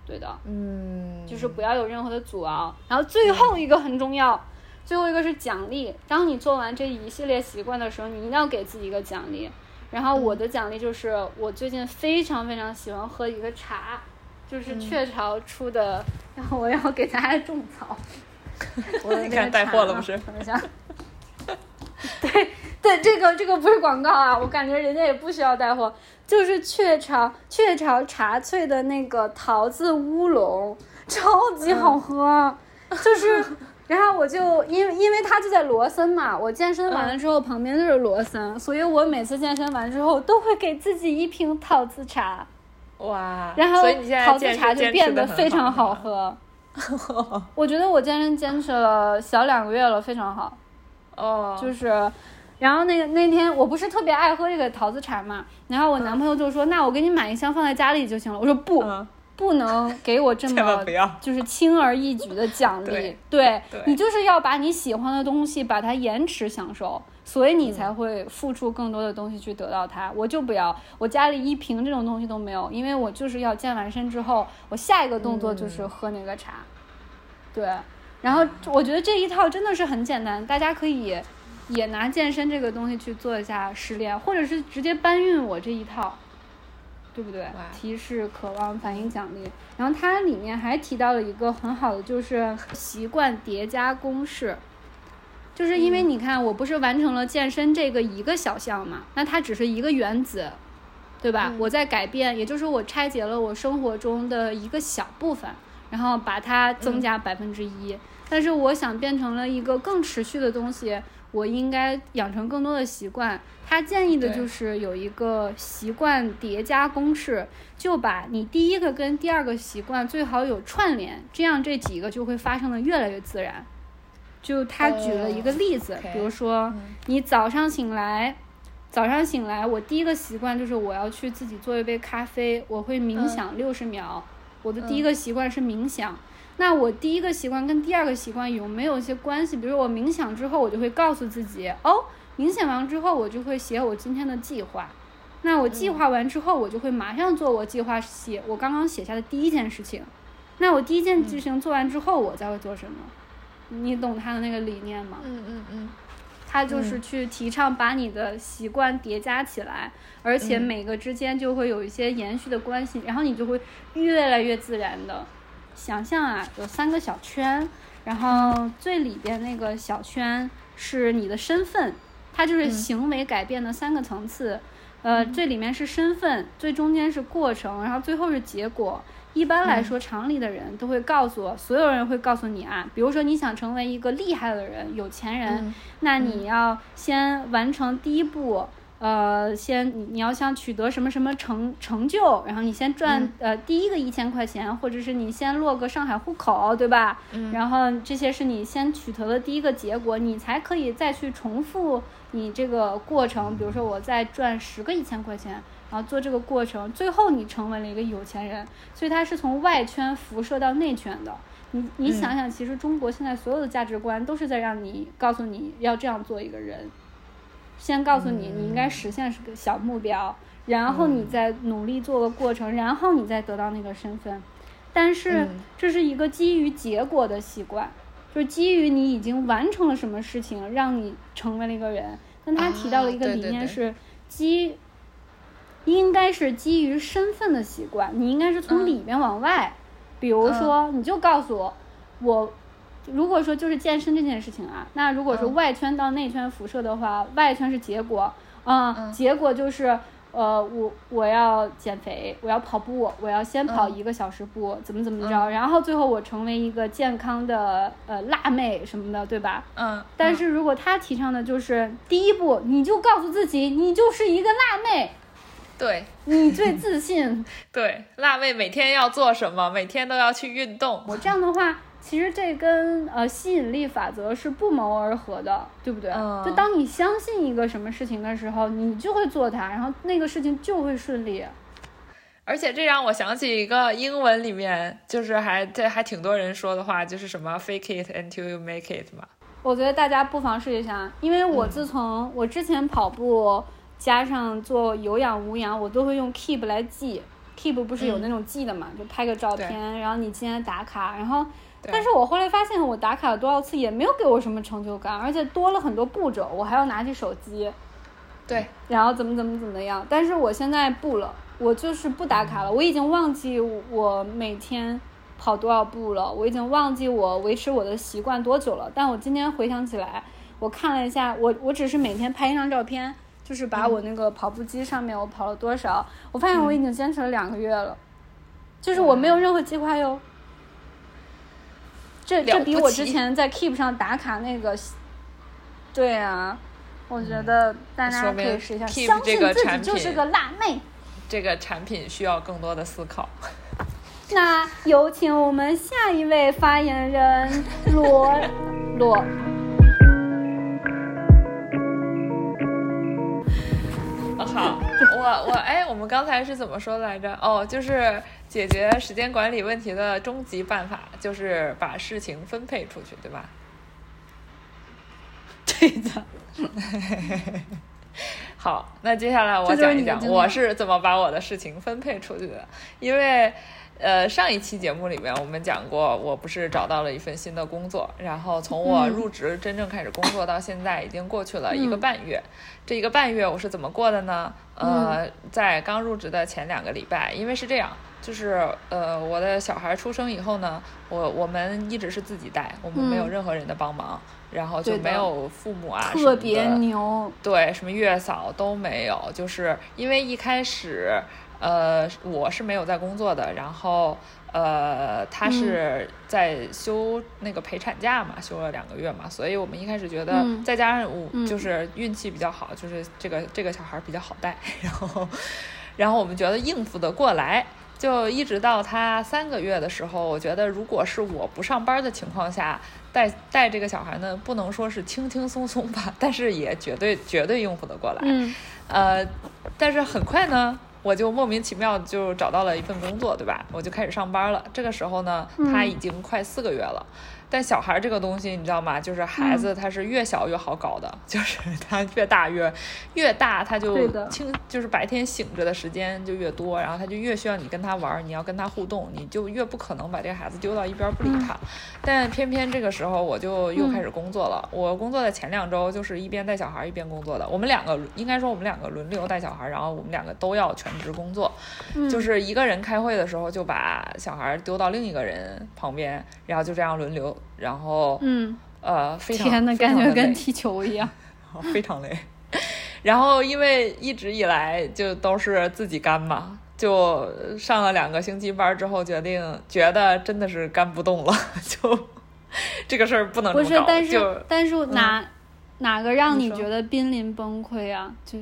对的，嗯，就是不要有任何的阻挠。然后最后一个很重要，最后一个是奖励。当你做完这一系列习惯的时候，你一定要给自己一个奖励。然后我的奖励就是我最近非常非常喜欢喝一个茶，就是雀巢出的，然后我要给大家种草。你看带货了不是等一下。对对，这个这个不是广告啊，我感觉人家也不需要带货，就是雀巢雀巢茶萃的那个桃子乌龙，超级好喝，就是。然后我就因为因为它就在罗森嘛，我健身完了之后旁边就是罗森，所以我每次健身完之后都会给自己一瓶桃子茶，哇，然后桃子茶就变得非常好好喝。我觉得我健身坚持了小两个月了，非常好。哦，就是，然后那个那天我不是特别爱喝这个桃子茶嘛，然后我男朋友就说：“那我给你买一箱放在家里就行了。”我说：“不，嗯不能给我这么 就是轻而易举的奖励。对对对你就是要把你喜欢的东西把它延迟享受，所以你才会付出更多的东西去得到它。我就不要，我家里一瓶这种东西都没有，因为我就是要健完身之后，我下一个动作就是喝那个茶。对，然后我觉得这一套真的是很简单，大家可以也拿健身这个东西去做一下试炼，或者是直接搬运我这一套，对不对？提示、渴望、反应、奖励。然后它里面还提到了一个很好的，就是习惯叠加公式。就是因为你看，我不是完成了健身这个一个小项嘛，那它只是一个原子，对吧？我在改变，也就是我拆解了我生活中的一个小部分，然后把它增加百分之一。但是我想变成了一个更持续的东西，我应该养成更多的习惯。他建议的就是有一个习惯叠加公式，就把你第一个跟第二个习惯最好有串联，这样这几个就会发生的越来越自然。就他举了一个例子，比如说你早上醒来，早上醒来，我第一个习惯就是我要去自己做一杯咖啡，我会冥想六十秒。我的第一个习惯是冥想。那我第一个习惯跟第二个习惯有没有一些关系？比如我冥想之后，我就会告诉自己，哦，冥想完之后我就会写我今天的计划。那我计划完之后，我就会马上做我计划写我刚刚写下的第一件事情。那我第一件事情做完之后，我再会做什么？你懂他的那个理念吗？嗯嗯嗯，他就是去提倡把你的习惯叠加起来，而且每个之间就会有一些延续的关系，然后你就会越来越自然的想象啊，有三个小圈，然后最里边那个小圈是你的身份，它就是行为改变的三个层次，呃，最里面是身份，最中间是过程，然后最后是结果。一般来说，厂里的人都会告诉我，所有人会告诉你啊，比如说你想成为一个厉害的人、有钱人，那你要先完成第一步，呃，先你你要想取得什么什么成成就，然后你先赚呃第一个一千块钱，或者是你先落个上海户口，对吧？嗯。然后这些是你先取得的第一个结果，你才可以再去重复你这个过程。比如说，我再赚十个一千块钱。然后做这个过程，最后你成为了一个有钱人，所以它是从外圈辐射到内圈的。你你想想，其实中国现在所有的价值观都是在让你告诉你要这样做一个人，先告诉你你应该实现是个小目标，然后你再努力做个过程，然后你再得到那个身份。但是这是一个基于结果的习惯，就是基于你已经完成了什么事情，让你成为了一个人。但他提到了一个理念是基。应该是基于身份的习惯，你应该是从里面往外，比如说，你就告诉我，我如果说就是健身这件事情啊，那如果说外圈到内圈辐射的话，外圈是结果，嗯，结果就是呃，我我要减肥，我要跑步，我要先跑一个小时步，怎么怎么着，然后最后我成为一个健康的呃辣妹什么的，对吧？嗯。但是如果他提倡的就是第一步，你就告诉自己，你就是一个辣妹。对你最自信。对，辣妹每天要做什么？每天都要去运动。我这样的话，其实这跟呃吸引力法则是不谋而合的，对不对？就当你相信一个什么事情的时候，你就会做它，然后那个事情就会顺利。而且这让我想起一个英文里面，就是还这还挺多人说的话，就是什么 “fake it until you make it” 嘛。我觉得大家不妨试一下，因为我自从我之前跑步。加上做有氧无氧，我都会用 Keep 来记。Keep 不是有那种记的嘛？就拍个照片，然后你今天打卡，然后，但是我后来发现我打卡了多少次也没有给我什么成就感，而且多了很多步骤，我还要拿起手机。对。然后怎么怎么怎么样？但是我现在不了，我就是不打卡了。我已经忘记我每天跑多少步了，我已经忘记我维持我的习惯多久了。但我今天回想起来，我看了一下，我我只是每天拍一张照片。就是把我那个跑步机上面我跑了多少，我发现我已经坚持了两个月了，就是我没有任何计划哟。这这比我之前在 Keep 上打卡那个，对啊，我觉得大家可以试一下，相信自己就是个辣妹。这个产品需要更多的思考。那有请我们下一位发言人罗罗。我我哎，我们刚才是怎么说来着？哦，就是解决时间管理问题的终极办法，就是把事情分配出去，对吧？对的。好，那接下来我讲一讲我是怎么把我的事情分配出去的，因为。呃，上一期节目里面我们讲过，我不是找到了一份新的工作，然后从我入职真正开始工作到现在已经过去了一个半月。这一个半月我是怎么过的呢？呃，在刚入职的前两个礼拜，因为是这样，就是呃，我的小孩出生以后呢，我我们一直是自己带，我们没有任何人的帮忙，然后就没有父母啊什么的，特别牛，对，什么月嫂都没有，就是因为一开始。呃，我是没有在工作的，然后呃，他是在休那个陪产假嘛，休了两个月嘛，所以我们一开始觉得，再加上我就是运气比较好，就是这个这个小孩比较好带，然后然后我们觉得应付得过来，就一直到他三个月的时候，我觉得如果是我不上班的情况下带带这个小孩呢，不能说是轻轻松松吧，但是也绝对绝对应付得过来，呃，但是很快呢。我就莫名其妙就找到了一份工作，对吧？我就开始上班了。这个时候呢，他已经快四个月了。但小孩这个东西，你知道吗？就是孩子他是越小越好搞的，就是他越大越越大，他就清就是白天醒着的时间就越多，然后他就越需要你跟他玩儿，你要跟他互动，你就越不可能把这个孩子丢到一边儿不理他。但偏偏这个时候我就又开始工作了。我工作的前两周就是一边带小孩儿一边工作的。我们两个应该说我们两个轮流带小孩儿，然后我们两个都要全职工作。嗯就是一个人开会的时候就把小孩儿丢到另一个人旁边，然后就这样轮流，然后嗯，呃非常天呐，感觉跟踢球一样。非常累。然后因为一直以来就都是自己干嘛，就上了两个星期班之后，决定觉得真的是干不动了，就这个事儿不能搞，，不是但就是但是哪、哪个让你觉得濒临崩溃啊？就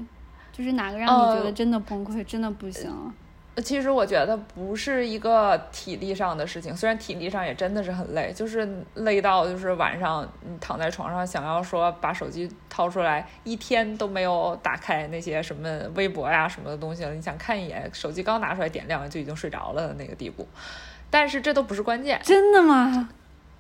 就是哪个让你觉得呃真的崩溃，真的不行了？其实我觉得不是一个体力上的事情，虽然体力上也真的是很累，就是累到就是晚上你躺在床上想要说把手机掏出来，一天都没有打开那些什么微博呀什么的东西了，你想看一眼，手机刚拿出来点亮就已经睡着了的那个地步。但是这都不是关键，真的吗？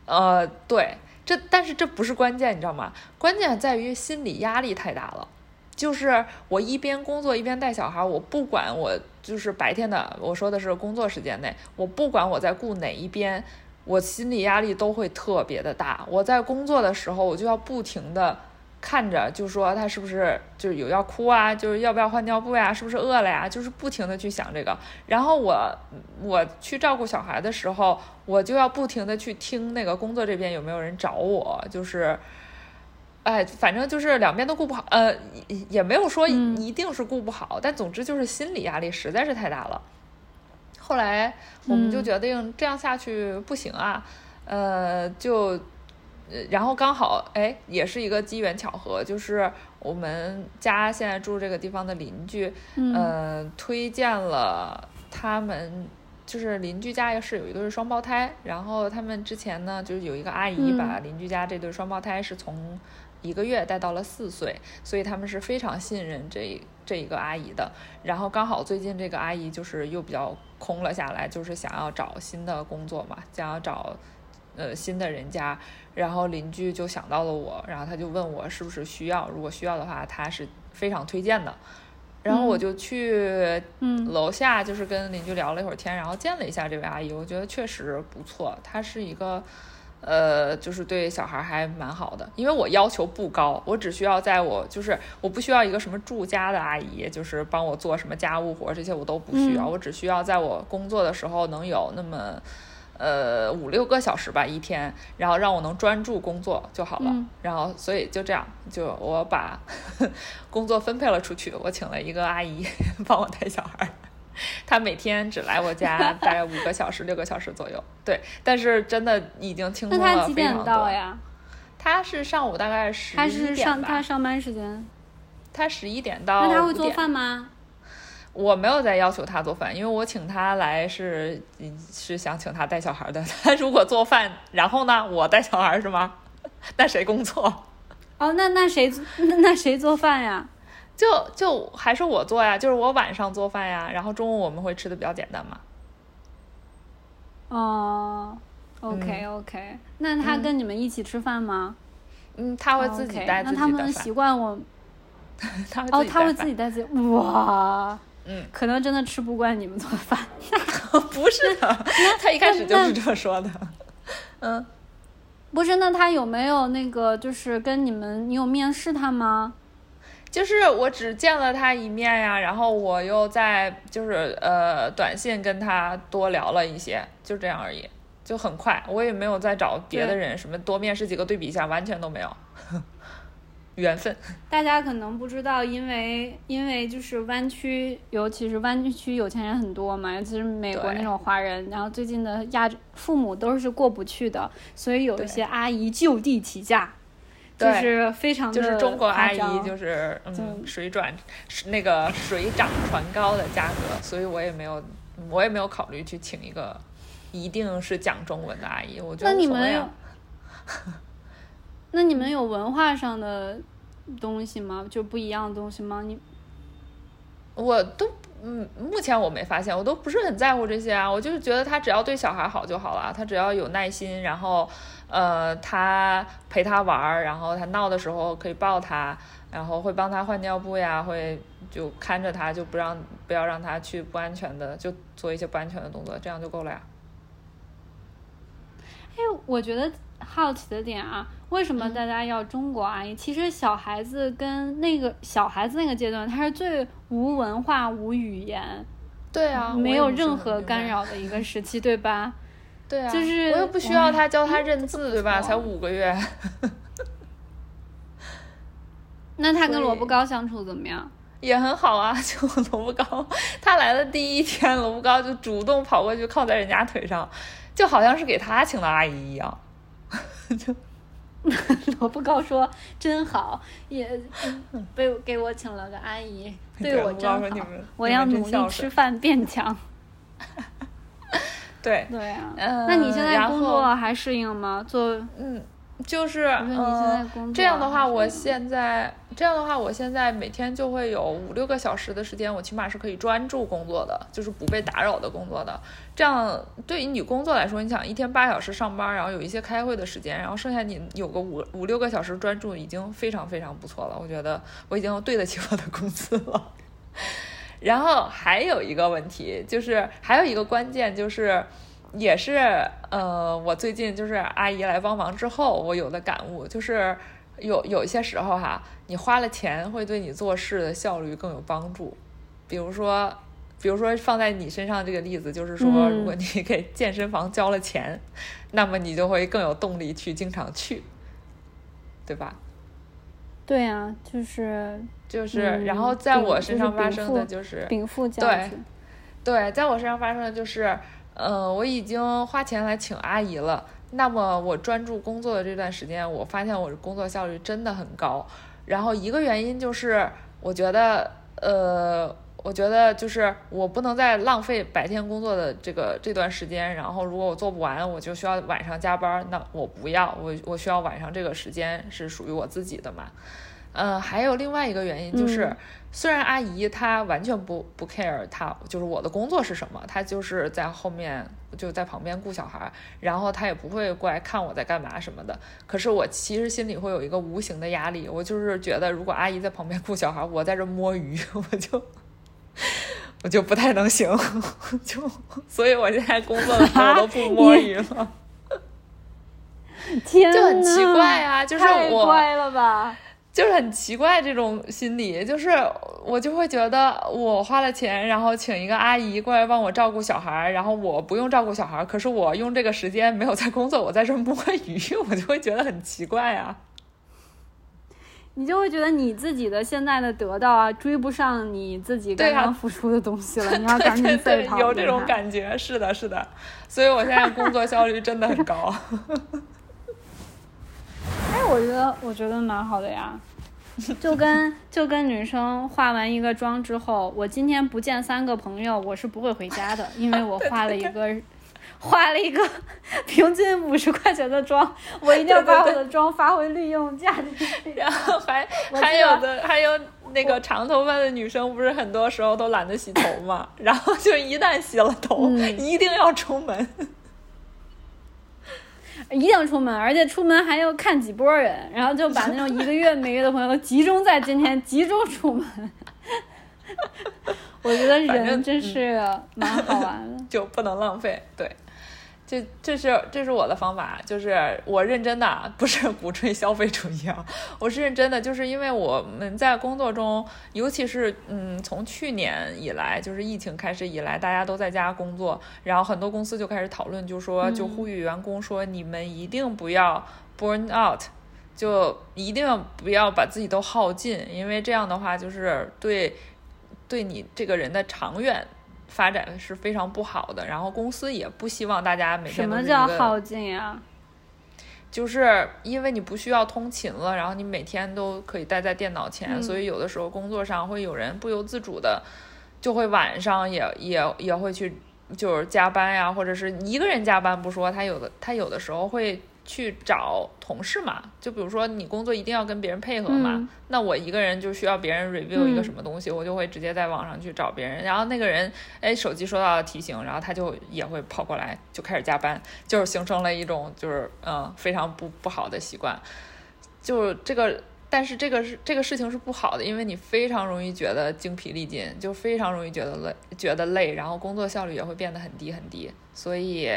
呃，对，这但是这不是关键，你知道吗？关键在于心理压力太大了。就是我一边工作一边带小孩，我不管我就是白天的，我说的是工作时间内，我不管我在顾哪一边，我心理压力都会特别的大。我在工作的时候，我就要不停的看着，就说他是不是就是有要哭啊，就是要不要换尿布呀，是不是饿了呀，就是不停的去想这个。然后我我去照顾小孩的时候，我就要不停的去听那个工作这边有没有人找我，就是。哎，反正就是两边都顾不好，呃，也也没有说嗯。一定是顾不好，但总之就是心理压力实在是太大了。后来我们就嗯。决定这样下去不行啊，呃，就，呃然后刚好哎，也是一个机缘巧合，就是我们家现在住这个地方的邻居，嗯。呃，推荐了他们，就是邻居家也是有一对双胞胎，然后他们之前呢，就是有一个阿姨嗯。把邻居家这对双胞胎是从一个月带到了四岁，所以他们是非常信任这这一个阿姨的。然后刚好最近这个阿姨就是又比较空了下来，就是想要找新的工作嘛，想要找呃新的人家，然后邻居就想到了我，然后他就问我是不是需要，如果需要的话，他是非常推荐的。然后我嗯就去嗯楼下，就是跟邻居聊了一会儿天，然后见了一下这位阿姨，我觉得确实不错。她是一个，呃，就是对小孩还蛮好的。因为我要求不高，我只需要在我就是我不需要一个什么住家的阿姨，就是帮我做什么家务活这些我都不需要，嗯我只需要在我工作的时候能有那么。呃，五六个小时吧一天，然后让我能专注工作就好了。嗯然后，所以就这样，就我把 工作分配了出去，我请了一个阿姨 帮我带小孩儿。她每天只来我家 大概五个小时、六个小时左右。对，但是真的已经清那空了他几点。到呀？他是上午大概十他一是上点吧。他上班时间，他十一点到那他会做饭吗？我没有在要求他做饭，因为我请他来是嗯是想请他带小孩的。他如果做饭，然后呢，我带小孩是吗？那谁工作？哦，那那谁那那谁做饭呀？就就还是我做呀，就是我晚上做饭呀，然后中午我们会吃的比较简单嘛。哦，OK OK，那他跟你们一起吃饭吗？嗯，他会自己带自那他己的饭，们习惯我他会哦，他会自己带饭自己哇，嗯，可能真的吃不惯你们做的饭。不是的，他一开始就是这么说的。嗯，不是，那他有没有那个就是跟你们，你有面试他吗？就是我只见了他一面呀，然后我又在就是呃短信跟他多聊了一些，就这样而已，就很快，我也没有再找别的人，什么多面试几个对比一下，完全都没有。缘分，大家可能不知道，因为因为就是湾区，尤其是湾区有钱人很多嘛，尤其是美国那种华人，然后最近的亚洲父母都是过不去的，所以有一些阿姨就地起价，就对是非常就是中国阿姨就是嗯水转那个水涨船高的价格，所以我也没有我也没有考虑去请一个一定是讲中文的阿姨，我觉得无你们有所谓啊。那你们有文化上的东西吗？就不一样的东西吗？你我都嗯，目前我没发现，我都不是很在乎这些啊。我就是觉得他只要对小孩好就好了，他只要有耐心，然后呃，他陪他玩儿，然后他闹的时候可以抱他，然后会帮他换尿布呀，会就看着他，就不让不要让他去不安全的，就做一些不安全的动作，这样就够了呀。哎，我觉得好奇的点啊，为什么大家要中国阿姨？其实小孩子跟那个小孩子那个阶段，他是最无文化、无语言，对啊，没有任何干。扰的一个时期，对吧？对啊，就是我又不需要他教他认字，对吧？才五个月。那他跟萝卜糕相处怎么样？也很好啊，就萝卜糕，他来的第一天，萝卜糕就主动跑过去靠在人家腿上，就好像是给他请的阿姨一样。就萝卜糕说真好，也嗯被给我请了个阿姨，对我真好，我要努力吃饭变强。对，对啊，嗯那你现在工作还适应吗？做嗯，就是我说你现在嗯这样的话，我现在这样的话，我现在每天就会有五六个小时的时间，我起码是可以专注工作的，就是不被打扰的工作的。这样对于你工作来说，你想一天八小时上班，然后有一些开会的时间，然后剩下你有个五五六个小时专注，已经非常非常不错了。我觉得我已经对得起我的工资了。然后还有一个问题，就是还有一个关键就是，也是呃，我最近就是阿姨来帮忙之后，我有的感悟就是有有一些时候哈，你花了钱会对你做事的效率更有帮助。比如说，比如说放在你身上这个例子，就是说，嗯如果你给健身房交了钱，那么你就会更有动力去经常去，对吧？对啊，就是就是，嗯然后在我身上发生的就是，禀赋教对。对，在我身上发生的就是，呃，我已经花钱来请阿姨了。那么我专注工作的这段时间，我发现我的工作效率真的很高。然后一个原因就是，我觉得，呃，我觉得就是我不能再浪费白天工作的这个这段时间。然后如果我做不完，我就需要晚上加班，那我不要，我我需要晚上这个时间是属于我自己的嘛。嗯，还有另外一个原因就是，嗯虽然阿姨她完全不不 care，她就是我的工作是什么，她就是在后面就在旁边顾小孩儿，然后她也不会过来看我在干嘛什么的。可是我其实心里会有一个无形的压力，我就是觉得如果阿姨在旁边顾小孩儿，我在这摸鱼，我就我就不太能行，就所以我现在工作的时候我都不摸鱼了。天就很奇怪啊就是太我乖了吧？就是很奇怪这种心理，就是我就会觉得我花了钱，然后请一个阿姨过来帮我照顾小孩儿，然后我不用照顾小孩儿，可是我用这个时间没有在工作，我在这儿摸鱼，我就会觉得很奇怪啊。你就会觉得你自己的现在的得到啊，追不上你自己刚刚付出的东西了，你要赶紧再跑。有这种感觉，是的，是的，所以我现在工作效率真的很高。哎，我觉得我觉得蛮好的呀，就跟就跟女生化完一个妆之后，我今天不见三个朋友，我是不会回家的，因为我 化了一个。化了一个平均五十块钱的妆，我一定要把我的妆发挥利用价值。然后还还有的还有那个长头发的女生，不是很多时候都懒得洗头嘛，然后就一旦洗了头，嗯一定要出门。一定要出门，而且出门还要看几波人，然后就把那种一个月没约的朋友集中在今天，集中出门。我觉得人真是 蛮好玩的。就不能浪费。对，这这是这是我的方法，就是我认真的啊，不是 鼓吹消费主义啊，我是认真的，就是因为我们在工作中，尤其是嗯，从去年以来，就是疫情开始以来，大家都在家工作，然后很多公司就开始讨论，就说就呼吁员工说，你们一定不要 burn out。就一定不要把自己都耗尽，因为这样的话就是对对你这个人的长远发展是非常不好的。然后公司也不希望大家每什天都是一么叫耗尽呀？就是因为你不需要通勤了，然后你每天都可以待在电脑前，嗯所以有的时候工作上会有人不由自主的就会晚上也也也会去就是加班呀，或者是一个人加班不说，他有的他有的时候会去找同事嘛，就比如说你工作一定要跟别人配合嘛，嗯那我一个人就需要别人 review 一个嗯什么东西，我就会直接在网上去找别人，然后那个人哎手机收到了提醒，然后他就也会跑过来就开始加班，就是形成了一种就是嗯非常不不好的习惯，就这个。但是这个是这个事情是不好的，因为你非常容易觉得精疲力尽，就非常容易觉得累，觉得累，然后工作效率也会变得很低很低。所以，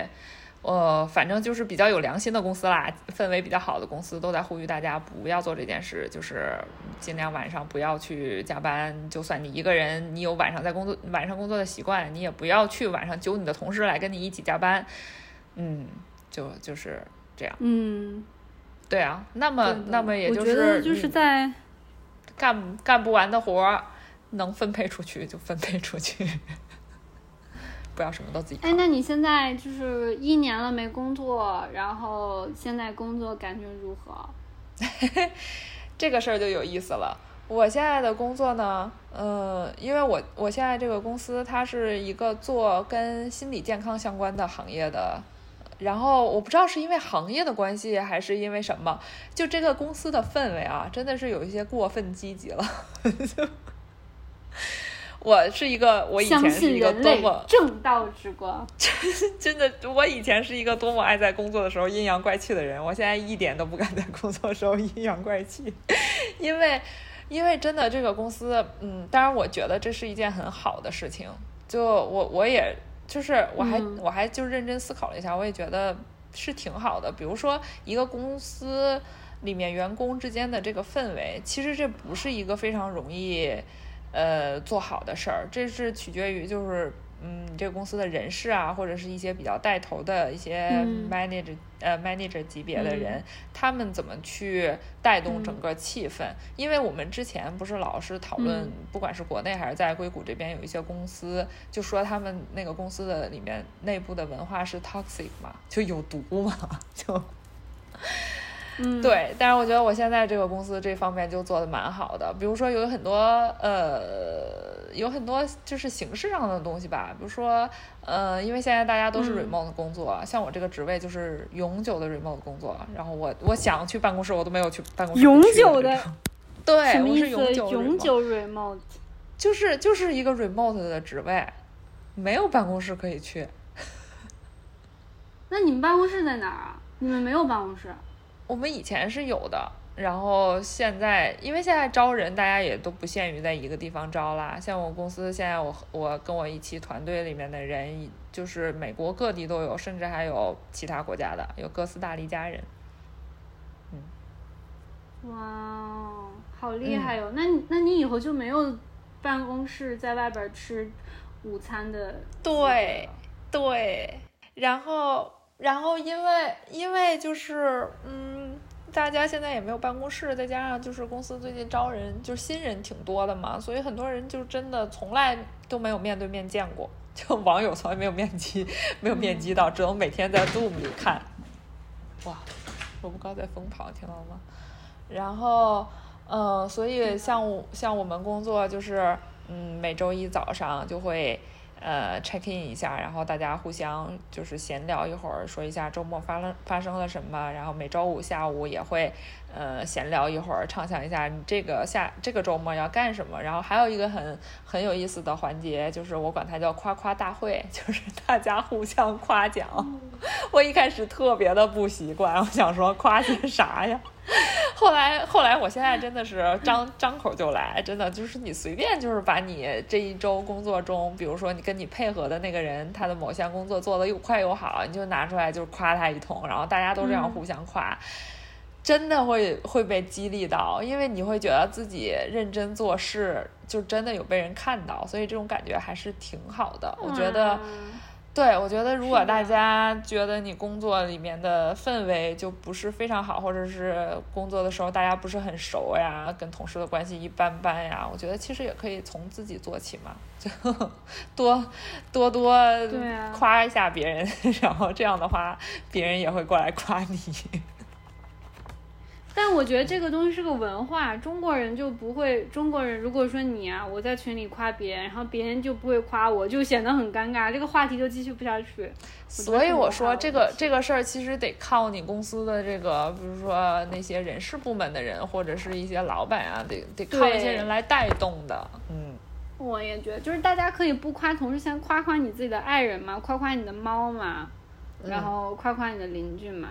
呃，反正就是比较有良心的公司啦，氛围比较好的公司都在呼吁大家不要做这件事，就是尽量晚上不要去加班。就算你一个人，你有晚上在工作晚上工作的习惯，你也不要去晚上揪你的同事来跟你一起加班。嗯，就就是这样。嗯，对啊，那么那么也就是就是你在干干不完的活儿，能分配出去就分配出去，不要什么都自己哎，那你现在就是一年了没工作，然后现在工作感觉如何？这个事儿就有意思了。我现在的工作呢，嗯，因为我我现在这个公司它是一个做跟心理健康相关的行业的，然后我不知道是因为行业的关系还是因为什么，就这个公司的氛围啊，真的是有一些过分积极了。我是一个，我以前是一个多么正道之光。真的，我以前是一个多么爱在工作的时候阴阳怪气的人，我现在一点都不敢在工作的时候阴阳怪气，因为，因为真的这个公司，嗯，当然我觉得这是一件很好的事情，就我我也就是我还、嗯我还就认真思考了一下，我也觉得是挺好的。比如说一个公司里面员工之间的这个氛围，其实这不是一个非常容易呃做好的事儿，这是取决于就是。嗯，你这个公司的人事啊，或者是一些比较带头的一些嗯 manager、呃 manager 级别的嗯人，他们怎么去带动整嗯个气氛？因为我们之前不是老是讨论，嗯不管是国内还是在硅谷这边，有一些公司就说他们那个公司的里面内部的文化是 toxic 嘛，就有毒嘛，就嗯，，对。但是我觉得我现在这个公司这方面就做的蛮好的，比如说有很多呃。有很多就是形式上的东西吧，比如说，呃，因为现在大家都是嗯 remote 工作，像我这个职位就是永久的 remote 工作，然后我我想去办公室，我都没有去办公室永久的，对？我是永久永 remote 久 remote。就是就是一个 remote 的职位，没有办公室可以去。那你们办公室在哪儿啊？你们没有办公室？我们以前是有的，然后现在因为现在招人，大家也都不限于在一个地方招啦。像我公司现在我我跟我一起团队里面的人，就是美国各地都有，甚至还有其他国家的，有哥斯达黎加人。嗯哇哦，好嗯厉害哟、那你那你以后就没有办公室在外边吃午餐的对对，然后然后因为因为就是嗯，大家现在也没有办公室，再加上就是公司最近招人，就是新人挺多的嘛，所以很多人就真的从来都没有面对面见过，就网友从来没有面基，没有面基到，只能每天在 Zoom 里看。哇，萝卜糕在疯跑，听到了吗？然后，呃，所以像我像我们工作就是，嗯，每周一早上就会呃 check in 一下，然后大家互相就是闲聊一会儿，说一下周末发了发生了什么，然后每周五下午也会呃闲聊一会儿，畅想一下你这个下这个周末要干什么。然后还有一个很很有意思的环节，就是我管它叫夸夸大会，就是大家互相夸奖。我一开始特别的不习惯，我想说夸些啥呀？后来，后来，我现在真的是张张口就来，真的就是你随便就是把你这一周工作中，比如说你跟你配合的那个人，他的某项工作做得又快又好，你就拿出来就是夸他一通，然后大家都这样嗯互相夸，真的会会被激励到，因为你会觉得自己认真做事，就真的有被人看到，所以这种感觉还是挺好的。我觉得。嗯对，我觉得如果大家觉得你工作里面的氛围就不是非常好，或者是工作的时候大家不是很熟呀，跟同事的关系一般般呀，我觉得其实也可以从自己做起嘛，就 多多多夸一下别人，然后这样的话，别人也会过来夸你。但我觉得这个东西是个文化，中国人就不会。中国人如果说你啊，我在群里夸别人，然后别人就不会夸我，就显得很尴尬，这个话题就继续不下去。所以我说这个这个。个事儿其实得靠你公司的这个，比如说那些人事部门的人，或者是一些老板啊，得得靠一些人来带动的。嗯，我也觉得，就是大家可以不夸同事，先夸夸你自己的爱人嘛，夸夸你的猫嘛，然后夸夸你的邻居嘛。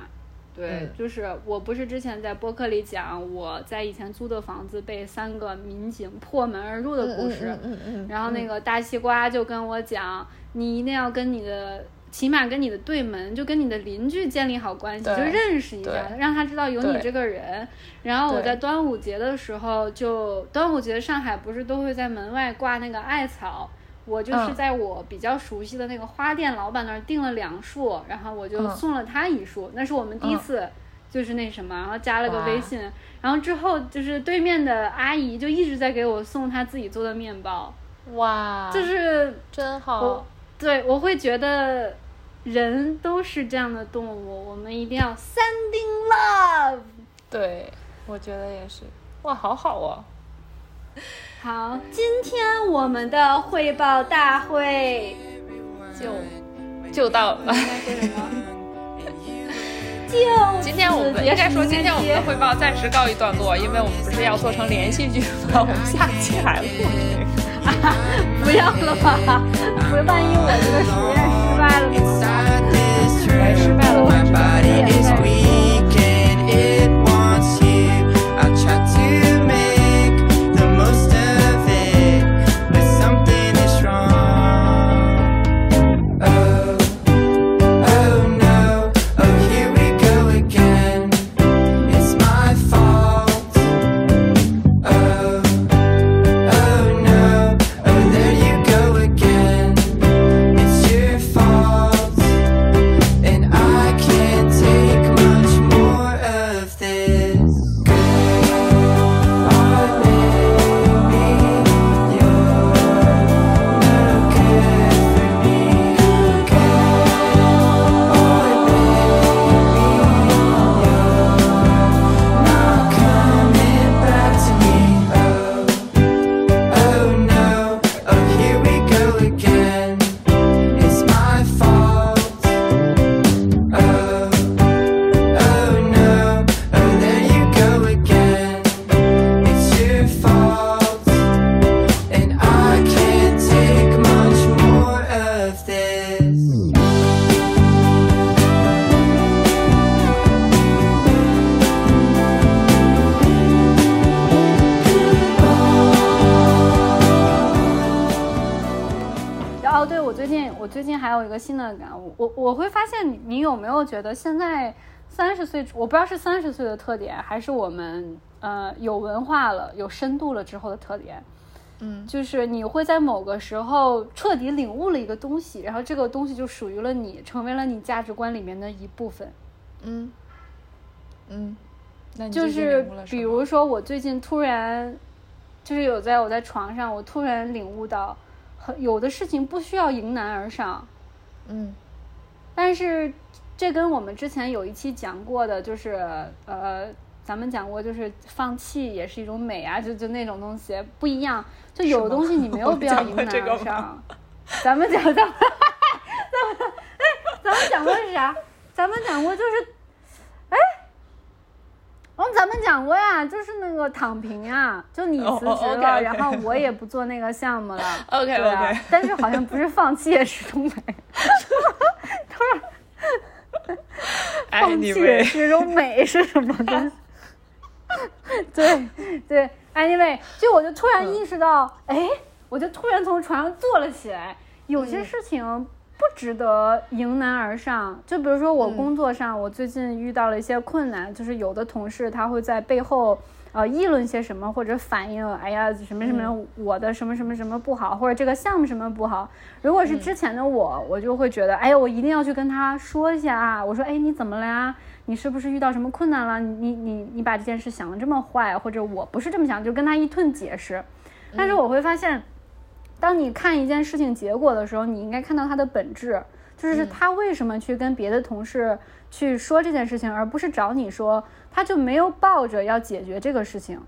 对，嗯就是我不是之前在播客里讲我在以前租的房子被三个民警破门而入的故事，嗯嗯嗯，然后那个大西瓜就跟我讲，你一定要跟你的。起码跟你的对门，就跟你的邻居建立好关系，就认识一下，让他知道有你这个人。然后我在端午节的时候就，端午节上海不是都会在门外挂那个艾草，我就是嗯在我比较熟悉的那个花店老板那儿订了两束，然后我就嗯送了他一束，那是我们第一嗯次就是那什么，然后加了个微信，然后之后就是对面的阿姨就一直在给我送她自己做的面包，哇，就是真我好。对我会觉得人都是这样的动物，我们一定要 sending love。对，我觉得也是。哇，好好哦。好，今天我们的汇报大会就就到了。就今天我们应该说，今天我们的汇报暂时告一段落，因为我们不是要做成连续剧吗？我们下期还录这个。不要了吧，不是万一我这个实验失败了怎么办？Inside this room, 来失败了，my 失败 body 了。我我会发现你，有没有觉得现在三十岁，我不知道是三十岁的特点，还是我们呃有文化了、有深度了之后的特点，嗯，就是你会在某个时候彻底领悟了一个东西，然后这个东西就属于了你，成为了你价值观里面的一部分。嗯。嗯，那你就是比如说，我最近突然，就是有在我在床上，我突然领悟到，很有的事情不需要迎难而上，嗯但是这跟我们之前有一期讲过的，就是呃，咱们讲过，就是放弃也是一种美啊，就就那种东西不一样。就有的东西你没有必要迎难而上。咱们讲 咱们咱们哎，咱们讲过是啥？咱们讲过就是，哎，我们咱们讲过呀，就是那个躺平啊，就你哦哦辞职了然后我也不做那个项目了。OK OK，但是好像不是放弃也是一种美。哎，放弃你们是一种美是什么东西？对对，anyway，就我就突然意识到，哎、我就突然从床上坐了起来。有些事情不值得迎难而上，就比如说我工作上，我最近遇到了一些困难，就是有的同事他会在背后。呃，议论些什么，或者反映，哎呀，什么什么，我的什么什么什么不好，或者这个项目什么不好。如果是之前的我，我就会觉得，哎呀，我一定要去跟他说一下啊。我说，哎，你怎么了呀？你是不是遇到什么困难了？你你你你把这件事想的这么坏，或者我不是这么想，就跟他一顿解释。但是我会发现，当你看一件事情结果的时候，你应该看到它的本质。就是他为什么去跟别的同事去说这件事情，而不是找你说，他就没有抱着要解决这个事情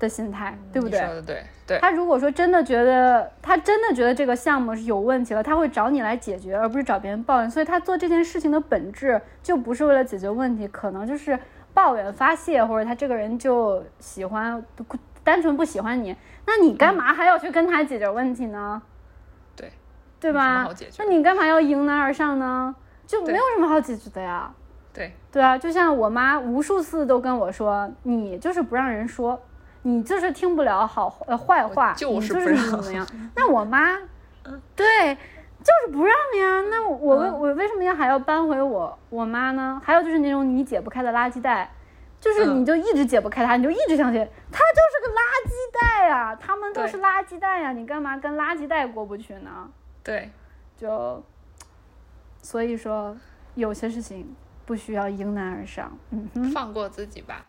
的心态，对不对？你说的对，对，他如果说真的觉得他真的觉得这个项目是有问题了，他会找你来解决，而不是找别人抱怨。所以他做这件事情的本质就不是为了解决问题，可能就是抱怨发泄，或者他这个人就喜欢单纯不喜欢你，那你干嘛还要去跟他解决问题呢？对，对吧那你干嘛要迎难而上呢？就没有什么好解决的呀。对，对啊，就像我妈无数次都跟我说，你就是不让人说，你就是听不了好呃坏话，就你就是是不让怎么怎么样。那我妈，对，就是不让呀。那我为嗯我为什么要还要搬回我我妈呢？还有就是那种你解不开的垃圾袋。就是嗯你就一直解不开它，你就一直相信它就是个垃圾袋啊，他们都是垃圾袋呀，你干嘛跟垃圾袋过不去呢？对，就所以说有些事情不需要迎难而上，嗯哼。放过自己吧。